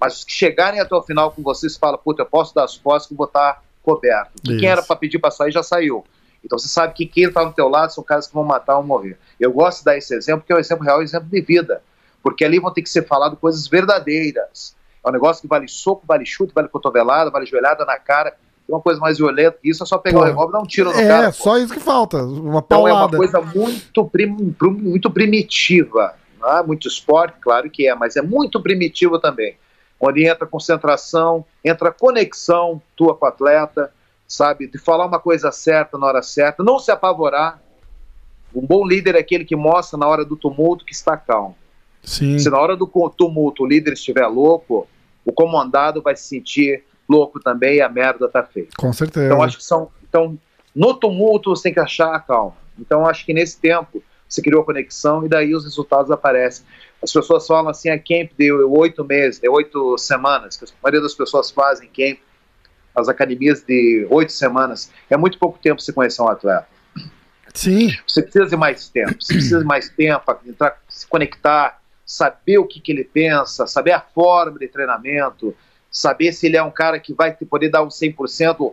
B: Mas os que chegarem até o final com vocês falam, puta, eu posso dar as costas que vou estar coberto. E
A: Isso.
B: quem era para pedir para sair já saiu. Então você sabe que quem está no teu lado são caras que vão matar ou morrer. Eu gosto de dar esse exemplo, porque é um exemplo real, um exemplo de vida. Porque ali vão ter que ser falado coisas verdadeiras. É um negócio que vale soco, vale chute, vale cotovelada, vale joelhada na cara. Uma coisa mais violenta que isso, é só pegar
A: Pô,
B: o revólver e dar um tiro no
A: É,
B: cara. pô.
A: só isso que falta. Uma
B: Então é uma
A: paulada.
B: coisa muito, prim- muito primitiva. Não é muito esporte, claro que é, mas é muito primitivo também. Onde entra concentração, entra conexão tua com o atleta, sabe? De falar uma coisa certa na hora certa, não se apavorar. Um bom líder é aquele que mostra na hora do tumulto que está calmo.
A: Sim.
B: Se na hora do tumulto o líder estiver louco, o comandado vai se sentir louco também e a merda tá feita.
A: Com certeza.
B: Então acho que são. Então, no tumulto você tem que achar a calma. Então acho que nesse tempo você criou a conexão e daí os resultados aparecem. As pessoas falam assim, a camp de oito meses, de oito semanas, que a maioria das pessoas fazem camp, as academias de oito semanas. É muito pouco tempo você conhecer um atleta.
A: Sim.
B: Você precisa de mais tempo, você precisa de mais tempo para entrar, se conectar, saber o que, que ele pensa, saber a forma de treinamento, saber se ele é um cara que vai te poder dar um 100%,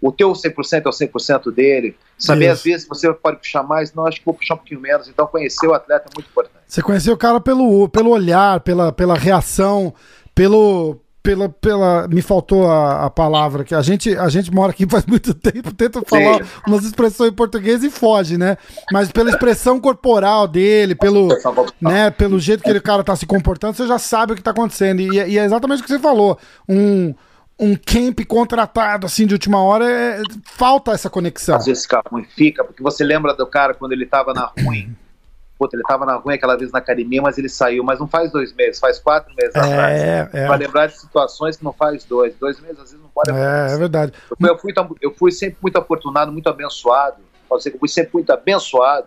B: o teu 100% é o 100% dele, saber
A: Isso.
B: às vezes você pode puxar mais, não, acho que vou puxar um pouquinho menos, então conhecer o atleta é muito importante.
A: Você conheceu o cara pelo, pelo olhar, pela, pela reação, pelo. Pela, pela, me faltou a, a palavra que a gente a gente mora aqui [laughs] faz muito tempo, tenta falar umas expressões em português e foge, né? Mas pela expressão corporal dele, pelo, né, pelo jeito que ele cara tá se comportando, você já sabe o que tá acontecendo. E, e é exatamente o que você falou. Um, um camp contratado assim de última hora, é- falta essa conexão.
B: Às vezes fica ruim, fica, porque você lembra do cara quando ele estava na ruim, puta, ele estava na ruim aquela vez na academia, mas ele saiu, mas não faz dois meses, faz quatro meses atrás.
A: É, é.
B: Para lembrar de situações que não faz dois. Dois meses às vezes não pode
A: É, é
B: acontecer.
A: verdade.
B: Eu fui, eu, fui, eu fui sempre muito afortunado, muito abençoado. Pode ser que eu fui sempre muito abençoado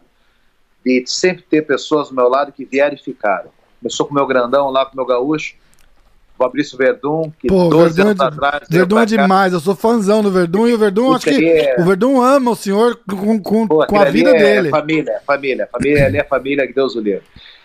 B: de sempre ter pessoas do meu lado que vieram e ficaram. Começou com o meu grandão lá, com o meu gaúcho, Fabrício Verdun, que
A: Pô,
B: 12
A: Verdun,
B: anos
A: é,
B: atrás.
A: Verdun é demais, eu sou fãzão do Verdun e o Verdun, acho que
B: é-
A: o Verdun ama o senhor com, com,
B: Pô,
A: com a vida
B: é
A: dele.
B: Família, família, família, ali é família, que Deus o livre.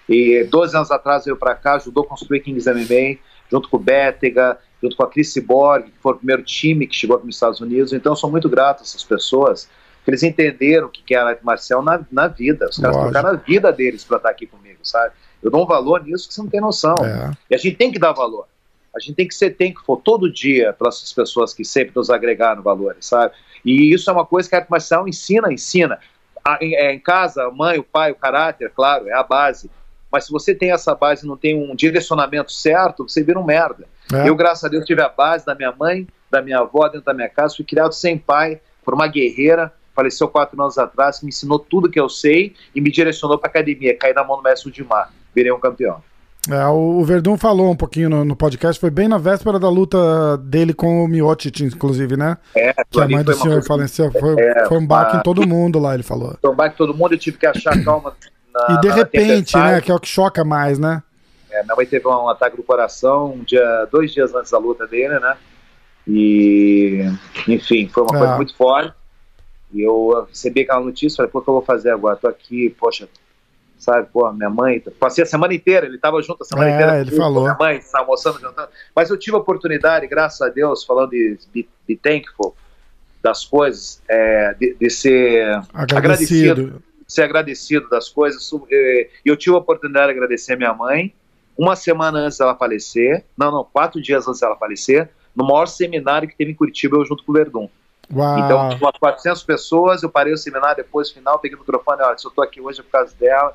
B: E 12 anos atrás veio pra cá, ajudou a construir Kings MMA, junto com o Bétega, junto com a Chris Borg, que foi o primeiro time que chegou aqui nos Estados Unidos. Então eu sou muito grato a essas pessoas, que eles entenderam o que é a arte marcial na, na vida. Os caras colocaram a vida deles pra estar aqui comigo, sabe? Eu dou um valor nisso que você não tem noção.
A: É.
B: E a gente tem que dar valor. A gente tem que ser thankful todo dia para essas pessoas que sempre nos agregaram valores, sabe? E isso é uma coisa que a arte marcial ensina, ensina. A- Em, é, em casa, a mãe, o pai, o caráter, claro, é a base. Mas se você tem essa base e não tem um direcionamento certo, você vira um merda.
A: É.
B: Eu, graças a Deus, tive a base da minha mãe, da minha avó dentro da minha casa. Fui criado sem pai por uma guerreira, faleceu quatro anos atrás, que me ensinou tudo que eu sei e me direcionou para academia. Caí na mão do mestre Udimar, virei um campeão.
A: É, o Verdun falou um pouquinho no, no podcast, foi bem na véspera da luta dele com o Miocic, inclusive, né?
B: É,
A: Que a mãe do
B: uma
A: senhor
B: coisa-
A: faleceu. Foi,
B: É,
A: foi um baque
B: uma-
A: em todo mundo lá, ele falou.
B: Foi um baque todo mundo, eu tive que achar [clears throat] calma. Na,
A: E de repente, né? Que é o que choca mais, né?
B: É, minha mãe teve um ataque do coração um dia, dois dias antes da luta dele, né? E, enfim, foi uma
A: Ah.
B: coisa muito forte. E eu recebi aquela notícia, falei, pô, o que eu vou fazer agora? Tô aqui, poxa, sabe, pô, minha mãe. Passei a semana inteira, ele tava junto a semana
A: É,
B: inteira.
A: ele
B: comigo,
A: falou.
B: Minha mãe, almoçando, jantando. Mas eu tive a oportunidade, graças a Deus, falando de be, be thankful das coisas, é, de, de ser
A: Agradecido.
B: ser agradecido das coisas. E eu tive a oportunidade de agradecer a minha mãe uma semana antes dela falecer, não, não, quatro dias antes dela falecer, no maior seminário que teve em Curitiba, eu junto com o Verdun.
A: Uau.
B: Então, com umas 400 pessoas, eu parei o seminário depois, final, peguei o microfone, olha, se eu tô aqui hoje é por causa dela,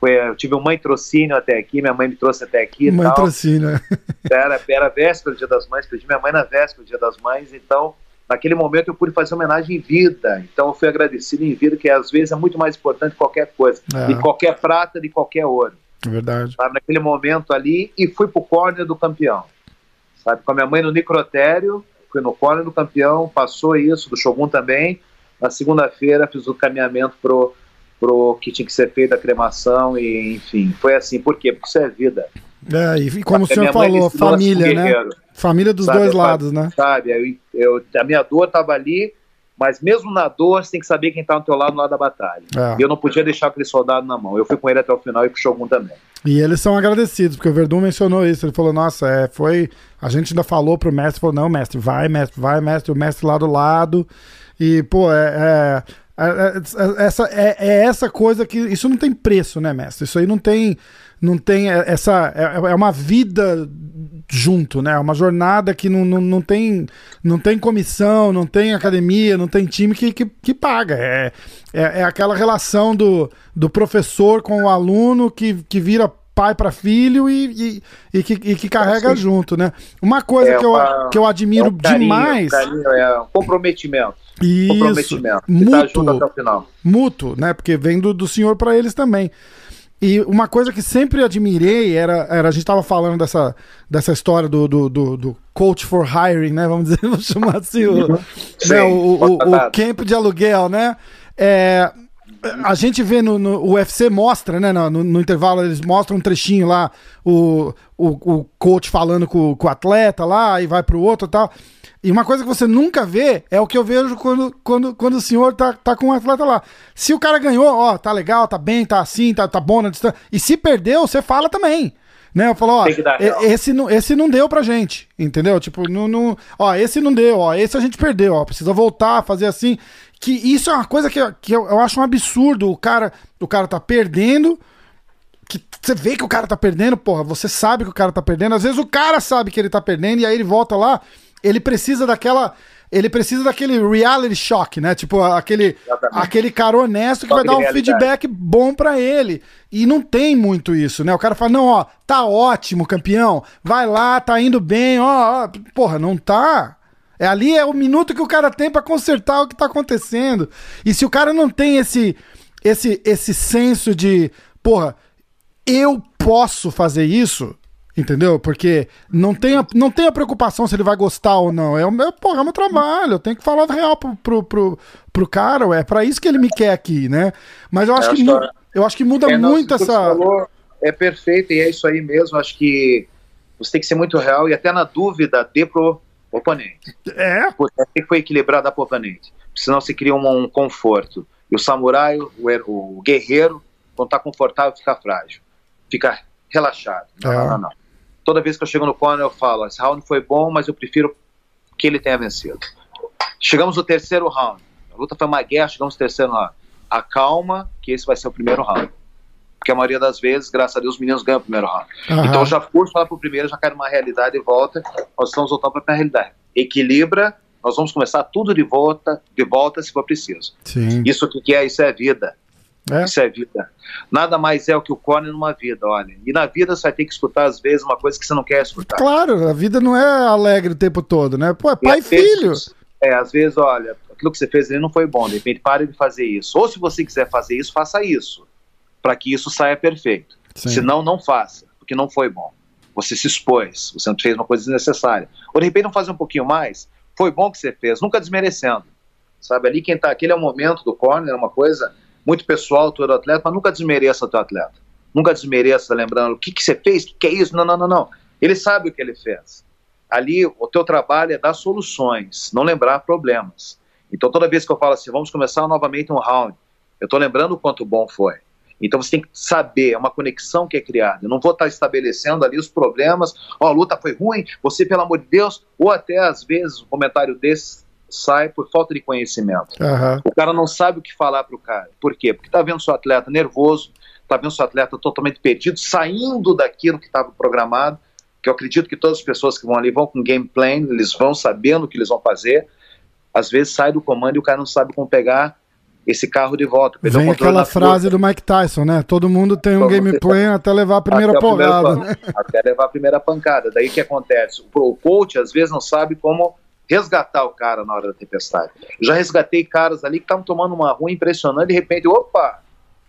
B: foi, eu tive um mãe trocínio até aqui, minha mãe me trouxe até aqui
A: Mãe trocínio. [laughs]
B: Era, era véspera do Dia das Mães, perdi minha mãe na véspera do Dia das Mães, então naquele momento eu pude fazer homenagem em vida. Então eu fui agradecido em vida, que às vezes é muito mais importante que qualquer coisa,
A: É.
B: de qualquer prata, de qualquer ouro.
A: É verdade.
B: Sabe? Naquele momento ali, e fui pro corner do campeão. Sabe? Com a minha mãe no necrotério, fui no corner do campeão, passou isso, do Shogun também. Na segunda-feira fiz o caminhamento pro, pro que tinha que ser feito a cremação e enfim, foi assim. Por quê? Porque isso é vida.
A: É, e como Porque o senhor falou, família, né? Família dos sabe, dois lados, né?
B: Sabe, eu, eu, a minha dor estava ali, mas mesmo na dor, você tem que saber quem está ao teu lado no lado da batalha. É. E eu não podia deixar aquele soldado na mão. Eu fui com ele até o final e com o Shogun também.
A: E eles são agradecidos, porque o Verdun mencionou isso. Ele falou: Nossa, é, foi. A gente ainda falou pro mestre: falou, Não, mestre, vai, mestre, vai, mestre. O mestre lá do lado. E, pô, é, é essa, é, é, essa coisa que. Isso não tem preço, né, mestre? Isso aí não tem. Não tem essa. É, é uma vida junto, né? É uma jornada que não, não, não, tem, não tem comissão, não tem academia, não tem time que, que, que paga. É, é, é, aquela relação do, do professor com o aluno que, que vira pai para filho e, e, e, que, e que carrega Sim. junto, né? Uma coisa é que, uma, eu, que eu admiro é um carinho, demais.
B: Carinho, é um comprometimento.
A: Isso, comprometimento. Mútuo, tá junto até o final. Mútuo, né? Porque vem do, do senhor para eles também. E uma coisa que sempre admirei era, era a gente estava falando dessa, dessa história do, do, do, do, coach for hiring, né? Vamos dizer, [laughs] vamos chamar assim, o, né? Sim, o, o, o, camp de aluguel, né? É, a gente vê no, no o UFC mostra, né? No, no, intervalo eles mostram um trechinho lá, o, o, o coach falando com, com o atleta lá e vai pro outro e tal. E uma coisa que você nunca vê é o que eu vejo quando, quando, quando o senhor tá, tá com um atleta lá. Se o cara ganhou, ó, tá legal, tá bem, tá assim, tá, tá bom na distância. E se perdeu, você fala também. Né? Eu falo, ó, esse não, esse não deu pra gente, entendeu? Tipo, não, não, ó, esse não deu, ó, esse a gente perdeu, ó, precisa voltar, fazer assim. Que isso é uma coisa que, que eu, eu acho um absurdo. O cara, o cara tá perdendo, que você vê que o cara tá perdendo, porra, você sabe que o cara tá perdendo. Às vezes o cara sabe que ele tá perdendo e aí ele volta lá ele precisa daquela. Ele precisa daquele reality shock, né? Tipo, aquele, aquele cara honesto que vai dar um feedback bom para ele. E não tem muito isso, né? O cara fala, não, ó, tá ótimo, campeão. Vai lá, tá indo bem, ó. ó. Porra, não tá. É ali é o minuto que o cara tem para consertar o que tá acontecendo. E se o cara não tem esse esse esse senso de, porra, eu posso fazer isso, Entendeu? Porque não tem, a, não tem a preocupação se ele vai gostar ou não. É o meu, porra, é meu trabalho. Eu tenho que falar real pro, pro, pro, pro cara. É para isso que ele me quer aqui, né? Mas eu acho, que, eu acho que muda é, muito essa. Falou,
B: é perfeito e é isso aí mesmo. Acho que você tem que ser muito real e até na dúvida dê pro oponente.
A: É.
B: Porque tem que equilibrar da pro oponente. Senão você cria um, um conforto. E o samurai, o, o guerreiro, quando tá confortável, fica frágil. Fica relaxado. Não, é. não, não, não toda vez que eu chego no corner eu falo, esse round foi bom, mas eu prefiro que ele tenha vencido. Chegamos no terceiro round. A luta foi uma guerra, chegamos no terceiro round. Acalma, que esse vai ser o primeiro round. Porque a maioria das vezes, graças a Deus, os meninos ganham o primeiro round. Uhum. Então eu já curto falar pro primeiro, já quero uma realidade e volta. Nós estamos voltando para a realidade. Equilibra, nós vamos começar tudo de volta, de volta se for preciso.
A: Sim.
B: Isso que é, isso é vida. É. Isso é vida. Nada mais é o que o corne numa vida, olha. E na vida você vai ter que escutar, às vezes, uma coisa que você não quer escutar.
A: Claro, a vida não é alegre o tempo todo, né? Pô, é pai e, e filho.
B: Vezes, é, às vezes, olha, aquilo que você fez ali não foi bom, de repente pare de fazer isso. Ou se você quiser fazer isso, faça isso. Para que isso saia perfeito. Sim. Senão, não faça, porque não foi bom. Você se expôs, você não fez uma coisa desnecessária. Ou de repente não fazer um pouquinho mais, foi bom que você fez, nunca desmerecendo. Sabe, ali quem tá, aquele é o momento do corner, é uma coisa muito pessoal todo atleta, mas nunca desmereça o teu atleta. Nunca desmereça lembrando o que, que você fez, o que, que é isso, não, não, não, não. Ele sabe o que ele fez. Ali, o teu trabalho é dar soluções, não lembrar problemas. Então, toda vez que eu falo assim, vamos começar novamente um round, eu estou lembrando o quanto bom foi. Então você tem que saber, é uma conexão que é criada. Eu não vou estar estabelecendo ali os problemas, ó, oh, a luta foi ruim, você, pelo amor de Deus, ou até às vezes um comentário desse sai por falta de conhecimento.
A: Uhum.
B: O cara não sabe o que falar para o cara. Por quê? Porque está vendo seu atleta nervoso, está vendo seu atleta totalmente perdido, saindo daquilo que estava programado. Que eu acredito que todas as pessoas que vão ali vão com game plan, eles vão sabendo o que eles vão fazer. Às vezes sai do comando e o cara não sabe como pegar esse carro de volta.
A: Vem aquela frase do Mike Tyson, né? Todo mundo tem um game plan até levar a primeira até porrada. né? [laughs]
B: Até levar a primeira pancada. Daí o que acontece? O coach às vezes não sabe como resgatar o cara na hora da tempestade. Já resgatei caras ali que estavam tomando uma rua impressionante, de repente, opa,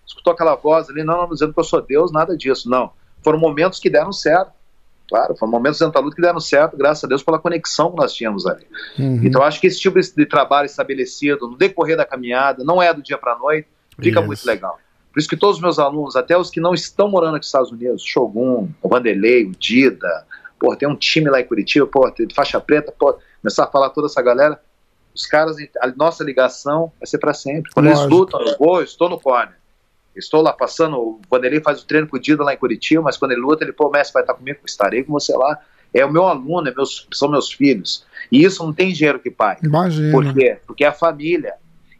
B: escutou aquela voz ali, não, não dizendo que eu sou Deus, nada disso, não. Foram momentos que deram certo. Claro, foram momentos dentro da luta que deram certo, graças a Deus, pela conexão que nós tínhamos ali. Uhum. Então, acho que esse tipo de trabalho estabelecido no decorrer da caminhada, não é do dia para a noite, Fica isso. muito legal. Por isso que todos os meus alunos, até os que não estão morando aqui nos Estados Unidos, Shogun, o Vanderlei, o Dida, pô, tem um time lá em Curitiba, pô, de faixa preta, pô, começar a falar toda essa galera, os caras, a nossa ligação vai ser para sempre. Quando Lógico. eles lutam, eu vou, eu estou no corner. Estou lá passando, o Vanderlei faz o treino com o Dida lá em Curitiba, mas quando ele luta, ele, pô, mestre, vai estar comigo, estarei com você lá. É o meu aluno, é meus, são meus filhos. E isso não tem dinheiro que pague.
A: Imagina.
B: Por quê? Porque é a família.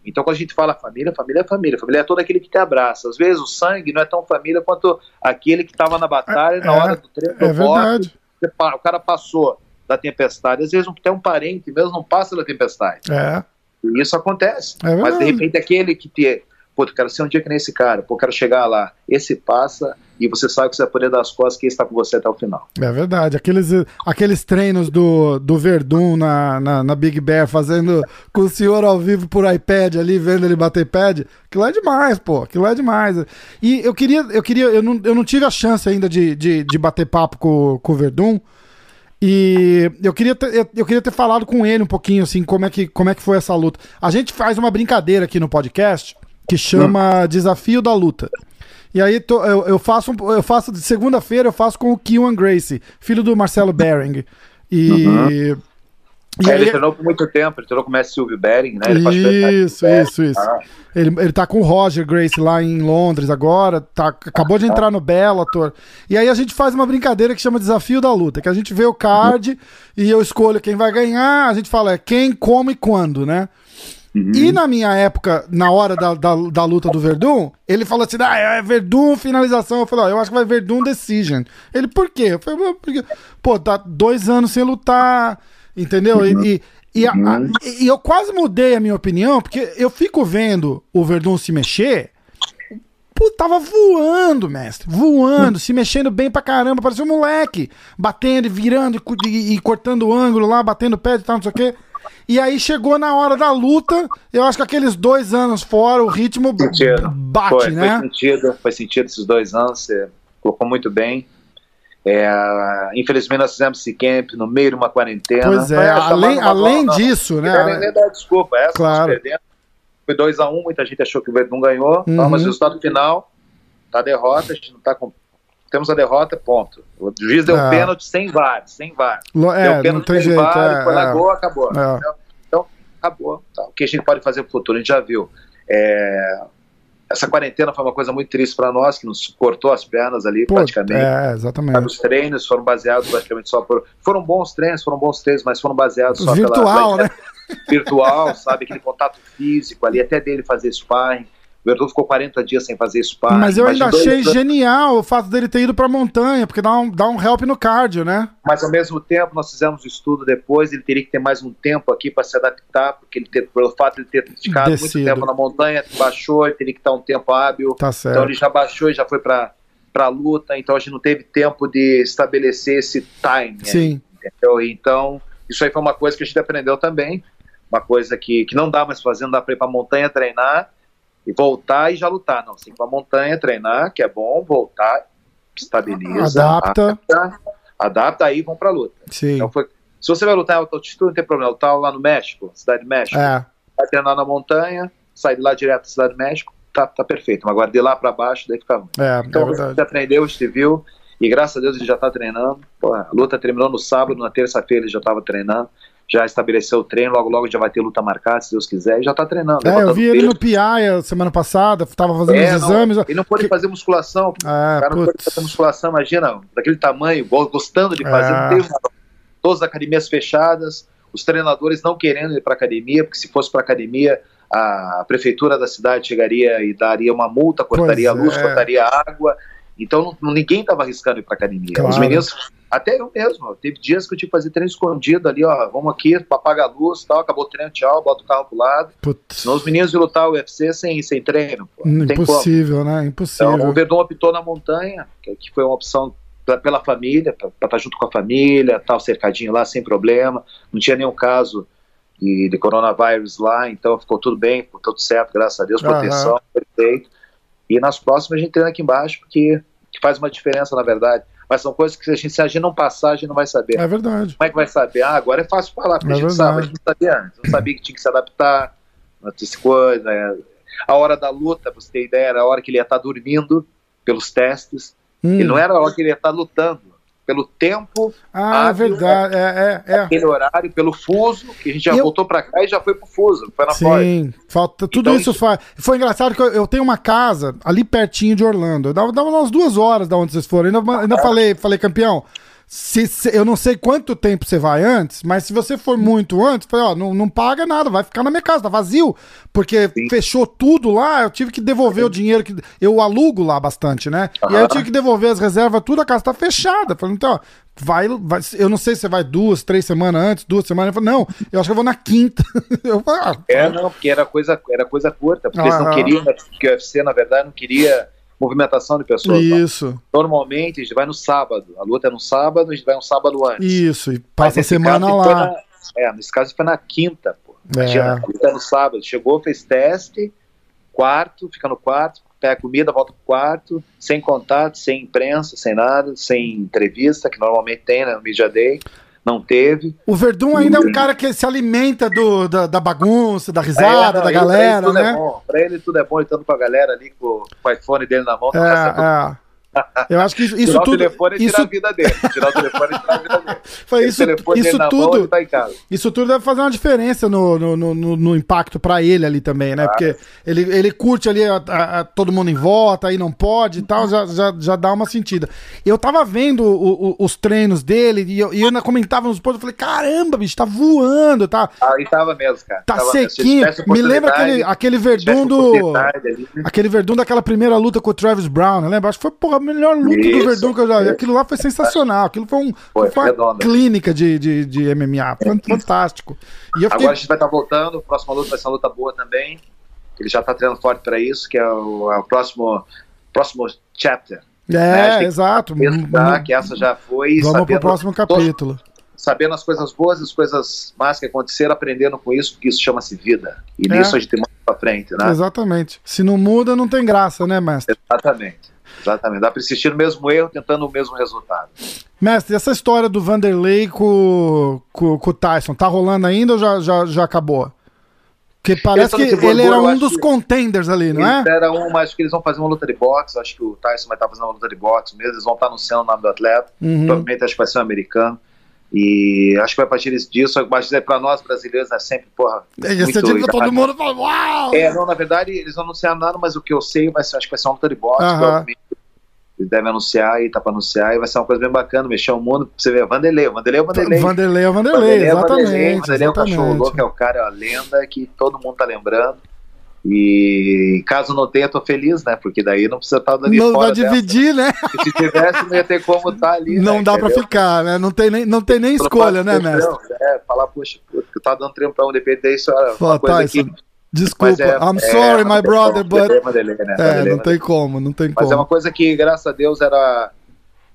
B: Então, quando a gente fala família, família é família. Família é todo aquele que te abraça. Às vezes, o sangue não é tão família quanto aquele que estava na batalha, é, na hora do treino.
A: É verdade.
B: o cara passou da tempestade. Às vezes, até um parente mesmo não passa da tempestade.
A: É.
B: E isso acontece.
A: É
B: Mas, de repente, aquele que te, pô, eu quero ser um dia que nem esse cara, pô, eu quero chegar lá. Esse passa e você sabe que você vai poder dar as costas que está com você até o final.
A: É verdade. Aqueles, aqueles treinos do, do Verdun na, na, na Big Bear, fazendo com o senhor ao vivo por iPad ali, vendo ele bater pad, aquilo é demais, pô. Aquilo é demais. E eu queria, eu queria, eu não, eu não tive a chance ainda de, de, de bater papo com, com o Verdun. E eu queria, ter, eu, queria ter falado com ele um pouquinho, assim, como é, que, como é que foi essa luta. A gente faz uma brincadeira aqui no podcast, que chama Desafio da Luta. E aí tô, eu, eu, faço eu faço de segunda-feira eu faço com o Kewan Gracie, filho do Marcelo Bering. E
B: uhum. E é, ele, ele treinou por muito tempo, ele treinou com o Mestre Silvio Bering, né?
A: Ele isso, isso, isso. Ah. Ele, ele tá com o Roger Grace lá em Londres agora, tá, acabou de entrar no Bellator. E aí a gente faz uma brincadeira que chama Desafio da Luta, que a gente vê o card uhum. e eu escolho quem vai ganhar, a gente fala é quem, como e quando, né? Uhum. E na minha época, na hora da, da, da, luta do Verdun, ele falou assim: ah, é Verdun finalização. Eu falei: ó, eu acho que vai Verdun decision. Ele, por quê? Eu falei: porque, pô, tá dois anos sem lutar, entendeu? Uhum. E, e, a, a, uhum. e, eu quase mudei a minha opinião, porque eu fico vendo o Verdun se mexer. Pô, tava voando, mestre. Voando, uhum. se mexendo bem pra caramba. Parecia um moleque. Batendo e virando e, e cortando o ângulo lá, batendo o pé e tal, não sei o quê. E aí chegou na hora da luta, eu acho que aqueles dois anos fora, o ritmo sentido. bate,
B: foi,
A: né?
B: Foi sentido, foi sentido esses dois anos, você colocou muito bem. É, infelizmente nós fizemos esse camp no meio de uma quarentena.
A: Pois é, além, além não, disso, não, né?
B: Não, nem dar desculpa, essa
A: claro. perdemos.
B: Foi 2x1, um, muita gente achou que o Verdun ganhou, uhum. mas o resultado final tá derrota, a gente não tá com temos a derrota, ponto. O juiz deu é. pênalti sem VAR, sem VAR.
A: É, deu pênalti sem jeito, VAR,
B: é, foi na é. gol, acabou. É. Então, acabou. Tá. O que a gente pode fazer pro futuro, a gente já viu. É, essa quarentena foi uma coisa muito triste para nós, que nos cortou as pernas ali, Pô, praticamente.
A: É, exatamente.
B: Os treinos foram baseados praticamente só por. Foram bons treinos, foram bons treinos, mas foram baseados só
A: virtual,
B: pela. [laughs]
A: Né?
B: Virtual, sabe? Aquele contato físico ali, até dele fazer sparring. O ficou 40 dias sem fazer spa.
A: Mas eu ainda achei genial o fato dele ter ido pra montanha, porque dá um, dá um help no cardio, né?
B: Mas ao mesmo tempo, nós fizemos o estudo depois, ele teria que ter mais um tempo aqui para se adaptar, porque ele ter, pelo fato de ele ter ficado muito tempo na montanha, baixou, ele teria que estar um tempo hábil.
A: Tá certo.
B: Então ele já baixou e já foi para a luta, então a gente não teve tempo de estabelecer esse time.
A: Sim.
B: Aí? Então, isso aí foi uma coisa que a gente aprendeu também, uma coisa que, que não dá mais fazendo, não dá para ir para a montanha treinar e voltar e já lutar. Não, sim, para a montanha, treinar, que é bom, voltar, estabiliza.
A: Adapta.
B: Adapta, adapta aí vão para luta.
A: Sim.
B: Então foi, se você vai lutar em alta altitude, não tem problema. Lutar lá no México, cidade de México,
A: é.
B: vai treinar na montanha, sai de lá direto da cidade de México, tá, tá perfeito. Mas agora de lá para baixo, daí fica ruim.
A: É,
B: então
A: é
B: você aprendeu, você viu, e graças a Deus ele já está treinando. Pô, a luta terminou no sábado, na terça-feira ele já estava treinando já estabeleceu o treino, logo logo já vai ter luta marcada, se Deus quiser, e já tá treinando.
A: É, eu vi ele no PI semana passada, tava fazendo é, os exames.
B: Ele não pode fazer musculação,
A: é, o cara
B: não pode fazer musculação, imagina, daquele tamanho, gostando de fazer, é. tem todas as academias fechadas, os treinadores não querendo ir para academia, porque se fosse para academia, a prefeitura da cidade chegaria e daria uma multa, cortaria pois a luz, é. cortaria a água, então não, ninguém estava arriscando ir para academia. Claro. Os meninos, até eu mesmo, teve dias que eu tive que fazer treino escondido ali, ó, vamos aqui, apaga a luz, tal, acabou o treino, tchau, bota o carro pro lado. Putz. Senão os meninos iam lutar o UFC sem, sem treino. Pô,
A: Impossível, né? Impossível.
B: Então, o Verdun optou na montanha, que, que foi uma opção pela família, para estar tá junto com a família, tal, cercadinho lá, sem problema. Não tinha nenhum caso de, de coronavírus lá, então ficou tudo bem, ficou tudo certo, graças a Deus, proteção, perfeito. E nas próximas a gente treina aqui embaixo, porque que faz uma diferença, na verdade. Mas são coisas que a gente, se a gente não passar, a gente não vai saber.
A: É verdade.
B: Como é que vai saber? Ah, agora é fácil falar, porque é a gente verdade. sabe, a gente não sabia antes. Não sabia que tinha que se adaptar, essas coisas. Né? A hora da luta, pra você ter ideia, era a hora que ele ia estar tá dormindo pelos testes. Hum. Ele não era a hora que ele ia estar tá lutando pelo tempo.
A: Ah, hábil, verdade. É, é, é.
B: Aquele horário, pelo fuso, que a gente já eu... voltou para cá e já foi pro fuso. Foi na
A: Sim, falta, tudo então, isso faz. Foi engraçado que eu, eu, tenho uma casa ali pertinho de Orlando. Dava, dava umas duas horas da onde vocês foram. Ainda, ainda falei, falei, campeão. Se, se, eu não sei quanto tempo você vai antes, mas se você for muito antes, falei, ó, não, não paga nada, vai ficar na minha casa, tá vazio. Porque Sim. fechou tudo lá, eu tive que devolver Sim. o dinheiro que. Eu alugo lá bastante, né? Uhum. E aí eu tive que devolver as reservas, tudo, a casa tá fechada. Falei, então, ó, vai, vai. Eu não sei se você vai duas, três semanas antes, duas semanas. Eu falei, não, eu acho que eu vou na quinta. [laughs]
B: eu falei, ah, é, não, porque era coisa, era coisa curta, porque ah, eles não queriam, porque o UFC, na verdade, não queria movimentação de pessoas.
A: Isso.
B: Normalmente a gente vai no sábado. A luta é no sábado, a gente vai um sábado antes.
A: Isso, e passa a semana lá.
B: Na, é, nesse caso foi na quinta, pô. É. A luta é no sábado. Chegou, fez teste, quarto, fica no quarto, pega comida, volta pro quarto, sem contato, sem imprensa, sem nada, sem entrevista, que normalmente tem né, no Media Day não teve.
A: O Verdun ainda é um cara que se alimenta do, da, da bagunça, da risada, é, não, da galera,
B: pra
A: né?
B: É bom. Pra ele tudo é bom, ele estando com a galera ali, com, com o iPhone dele na mão.
A: Tá é, é. Eu acho que isso, isso
B: tirar
A: tudo.
B: o telefone e isso... tirar a vida dele. Tirar o telefone e tirar a vida dele. [laughs]
A: Foi isso, isso tudo. Mão, tá isso tudo deve fazer uma diferença no, no, no, no impacto para ele ali também, né? Porque ele, ele curte ali a, a, a, todo mundo em volta, aí não pode e tal, já, já, já dá uma sentida. Eu tava vendo o, o, os treinos dele e eu, e eu ainda comentava nos pontos, eu falei, caramba, bicho, tá voando, tá.
B: Ah, e tava mesmo, cara.
A: Tá tava, sequinho. Me lembra aquele, aquele verdun do. Aquele verdun daquela primeira luta com o Travis Brown, né? Lembra? Acho que foi, porra, melhor luta isso, do Verdun que eu já vi. Aquilo lá foi sensacional. Aquilo foi, um, foi, foi uma clínica de, de, de MMA. Fantástico.
B: E fiquei... Agora a gente vai estar tá voltando. A próxima luta vai ser uma luta boa também. Ele já está treinando forte para isso, que é o, é o, próximo, próximo chapter.
A: É, né? exato.
B: Pensar que essa já foi.
A: Vamos para o próximo capítulo. Todo,
B: sabendo as coisas boas e as coisas más que aconteceram, aprendendo com isso, porque isso chama-se vida. E é. nisso a gente tem muito para frente, né?
A: Exatamente. Se não muda, não tem graça, né, mestre?
B: Exatamente. Exatamente. Dá para insistir no mesmo erro, tentando o mesmo resultado.
A: Mestre, essa história do Vanderlei com, com, com o Tyson, tá rolando ainda ou já, já, já acabou? Porque parece que ele era um dos contenders ali, não é?
B: Era um, mas acho que eles vão fazer uma luta de boxe. Acho que o Tyson vai estar fazendo uma luta de boxe mesmo. Eles vão estar anunciando o nome do atleta. Uhum. Provavelmente acho que vai ser um americano. E acho que vai partir disso, mas é para nós brasileiros é sempre, porra.
A: É, muito tipo, todo mundo fala, uau!
B: É, não, na verdade, eles não anunciaram nada, mas o que eu sei, vai ser, acho que vai ser uma luta de boxe, uh -huh. Eles devem anunciar e tá para anunciar, e vai ser uma coisa bem bacana, mexer o mundo. Você vê, Vanderlei, Vanderlei é o Vanderlei.
A: Vanderlei é o Vanderlei, Vanderlei exatamente. Vanderlei,
B: Vanderlei é o cachorro louco, é o cara, é a lenda que todo mundo tá lembrando. E caso não tenha, tô feliz, né? Porque daí não precisa estar dando
A: Não vai dividir, dessa. né?
B: E se tivesse, não ia ter como estar tá ali.
A: Não né, dá para ficar, né? Não tem nem, não tem nem escolha, né, mestre?
B: É, falar, poxa, eu tava dando treino pra um depender isso era uma coisa
A: Tyson, que... Desculpa, é, I'm é, sorry, my brother, but. né? É, não tem como, não tem como.
B: Mas é uma coisa que, graças a Deus, era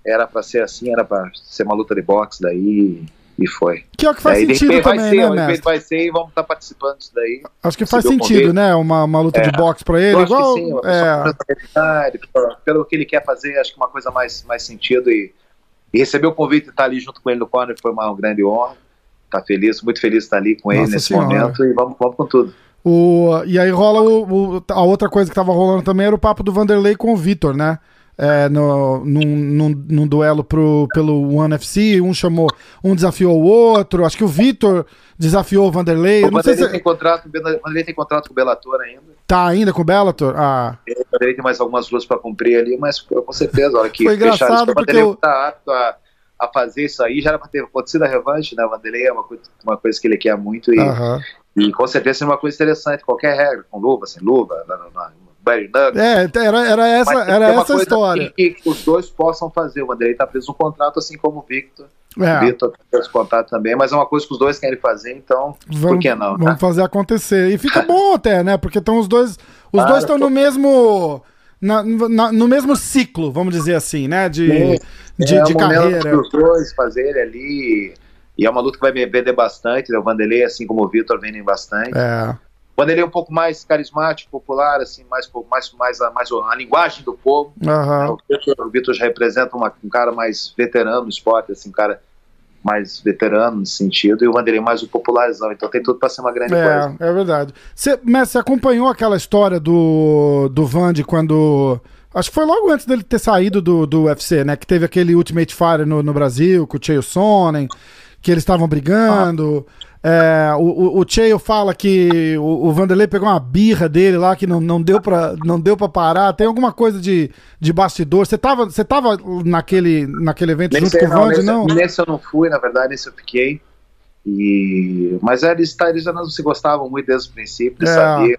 B: era para ser assim, era para ser uma luta de boxe daí e foi.
A: Que é o que faz é, sentido também,
B: ser,
A: né, mestre?
B: Vai ser e vamos estar participando disso daí.
A: Acho que faz sentido, né? Uma, uma luta é, de boxe para ele. Igual,
B: sim, é... pelo que ele quer fazer, acho que uma coisa mais, mais sentido e, e receber o convite de estar ali junto com ele no corner foi uma grande honra. Tá feliz, muito feliz de estar ali com ele Nossa nesse senhora. momento e vamos, vamos com tudo.
A: O, e aí rola o, o, a outra coisa que tava rolando também era o papo do Vanderlei com o Vitor, né? É, no, num, num, num, duelo pro, pelo One FC, um chamou, um desafiou o outro, acho que o Vitor desafiou o Vanderlei.
B: O Vanderlei, se... tem contrato, Vanderlei tem contrato com o Bellator ainda.
A: Tá ainda com o Bellator? Ah.
B: O Vanderlei tem mais algumas lutas para cumprir ali, mas com certeza, a hora que
A: Foi engraçado isso, porque eu...
B: tá apto a, a fazer isso aí, já era para ter acontecido a revanche, né? O Vanderlei é uma coisa, uma coisa que ele quer muito e, uh -huh. e com certeza é uma coisa interessante, qualquer regra, com luva, sem luva, não
A: Barry Nuggets. É, era, era essa, era essa história.
B: Que, que, os dois possam fazer. O Vanderlei tá preso um contrato, assim como o Victor. É. O Victor tá preso contrato também, mas é uma coisa que os dois querem fazer, então vamos, por que não?
A: Vamos né? fazer acontecer. E fica [laughs] bom até, né? Porque estão os dois. Os claro, dois estão no mesmo. Na, na, no mesmo ciclo, vamos dizer assim, né? De, Sim, de, é de carreira.
B: Os dois fazerem ali. E é uma luta que vai vender bastante. Né? O Vanderlei, assim como o Vitor, vendem bastante.
A: É.
B: Quando ele é um pouco mais carismático, popular, assim, mais, mais, mais, a, mais a linguagem do povo.
A: Uhum.
B: O Vitor já representa uma, um cara mais veterano no esporte, assim, um cara mais veterano nesse sentido, e o Vanderlei mais o popularzão. Então tem tudo para ser uma grande
A: é,
B: coisa.
A: É verdade. Você, você acompanhou aquela história do, do Vandy quando. Acho que foi logo antes dele ter saído do, do UFC, né? Que teve aquele Ultimate Fire no, no Brasil com o Chael Sonnen, que eles estavam brigando. Ah. É, o, o, Cheio fala que o, o, Vanderlei pegou uma birra dele lá que não, não, deu, pra, não deu pra parar. Tem alguma coisa de, de bastidor? Você tava, você tava naquele, naquele evento
B: nesse, junto com o Vanderlei? Não? Nesse eu não fui, na verdade, nesse eu fiquei. E... Mas eles, eles já não se gostavam muito desde o princípio, eles é. sabiam.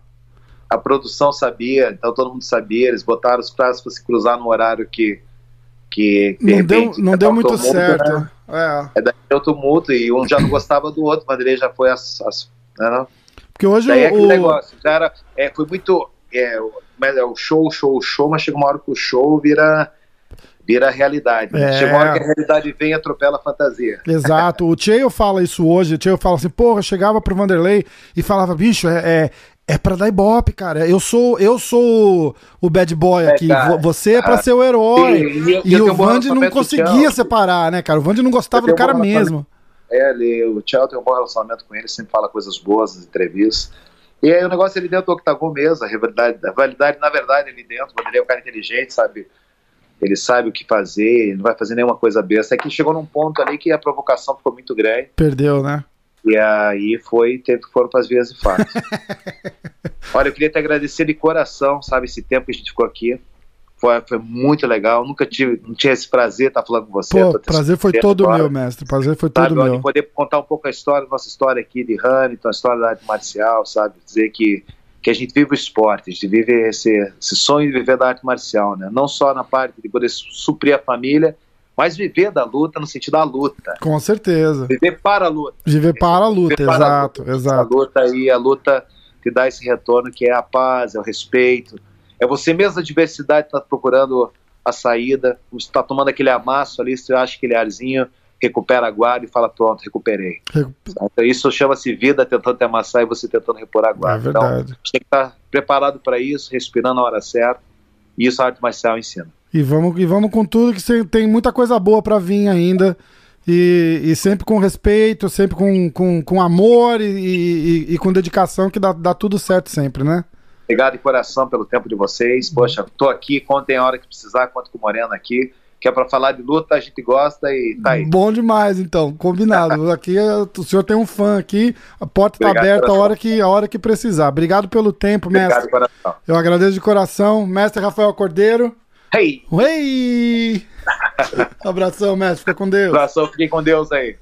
B: A produção sabia, então todo mundo sabia. Eles botaram os pratos para se cruzar no horário que. que
A: não repente, deu, não deu muito mundo, certo. Né?
B: É. é daí o tumulto e um já não gostava do outro, o Vanderlei já foi as. as né,
A: Porque hoje
B: daí o. É negócio, já era, é, foi muito. É, é, o show, show, show, mas chega uma hora que o show vira vira realidade. Né? É. Chega uma hora que a realidade vem e atropela a fantasia.
A: Exato. O Cheio fala isso hoje. O Cheio fala assim, porra, chegava pro Vanderlei e falava, bicho, é, é, é pra dar ibope, cara. Eu sou, eu sou o bad boy é, aqui. Você é pra ah, ser o herói. E, o Vandy não conseguia separar, né, cara? O Vandy não gostava do cara um mesmo.
B: É, ele, o Tchau tem um bom relacionamento com ele, sempre fala coisas boas nas entrevistas. E aí o negócio ele dentro do octagon mesmo, a rivalidade, a rivalidade na verdade, ele dentro, ele é um cara inteligente, sabe? Ele sabe o que fazer, ele não vai fazer nenhuma coisa besta. É que chegou num ponto ali que a provocação ficou muito grande.
A: Perdeu, né?
B: E aí foi, teve, foram para as vias de fato. [laughs] Olha, eu queria te agradecer de coração, sabe, esse tempo que a gente ficou aqui. Foi, foi muito legal. Nunca tive, não tinha esse prazer estar falando com você.
A: Pô, prazer foi todo agora. meu, mestre. Prazer foi todo sabe, meu.
B: Poder contar um pouco a história, nossa história aqui de Hamilton, a história da arte marcial, sabe? Dizer que, que a gente vive o esporte, a gente vive esse, esse sonho de viver da arte marcial, né? Não só na parte de poder suprir a família, mas viver da luta no sentido da luta.
A: Com certeza.
B: Viver para a luta.
A: Viver para a luta, viver exato, a luta. exato.
B: A luta aí, a luta te dá esse retorno que é a paz, é o respeito. É você mesmo a diversidade está procurando a saída, você está tomando aquele amasso ali, você acha aquele arzinho, recupera a guarda e fala, pronto, recuperei. Então, isso chama-se vida tentando te amassar e você tentando repor a guarda.
A: É então, a gente
B: tem que estar tá preparado para isso, respirando na hora certa, e isso a arte marcial ensina.
A: E vamos, e vamos com tudo, que tem muita coisa boa para vir ainda. E, e, sempre com respeito, sempre com, com, com amor e, e, e, com dedicação, que dá, dá tudo certo sempre, né?
B: Obrigado de coração pelo tempo de vocês. Poxa, tô aqui, contem a hora que precisar, conto com o Moreno aqui. Que é pra falar de luta, a gente gosta e tá aí.
A: Bom demais, então, combinado. [laughs] aqui o senhor tem um fã aqui, a porta está aberta a hora, que, a hora que precisar. Obrigado pelo tempo, Obrigado mestre. Obrigado coração. Eu agradeço de coração. Mestre Rafael Cordeiro.
B: Hey!
A: Hey! [laughs] Abração, mestre. Fica com Deus.
B: Abração, fiquem com Deus aí.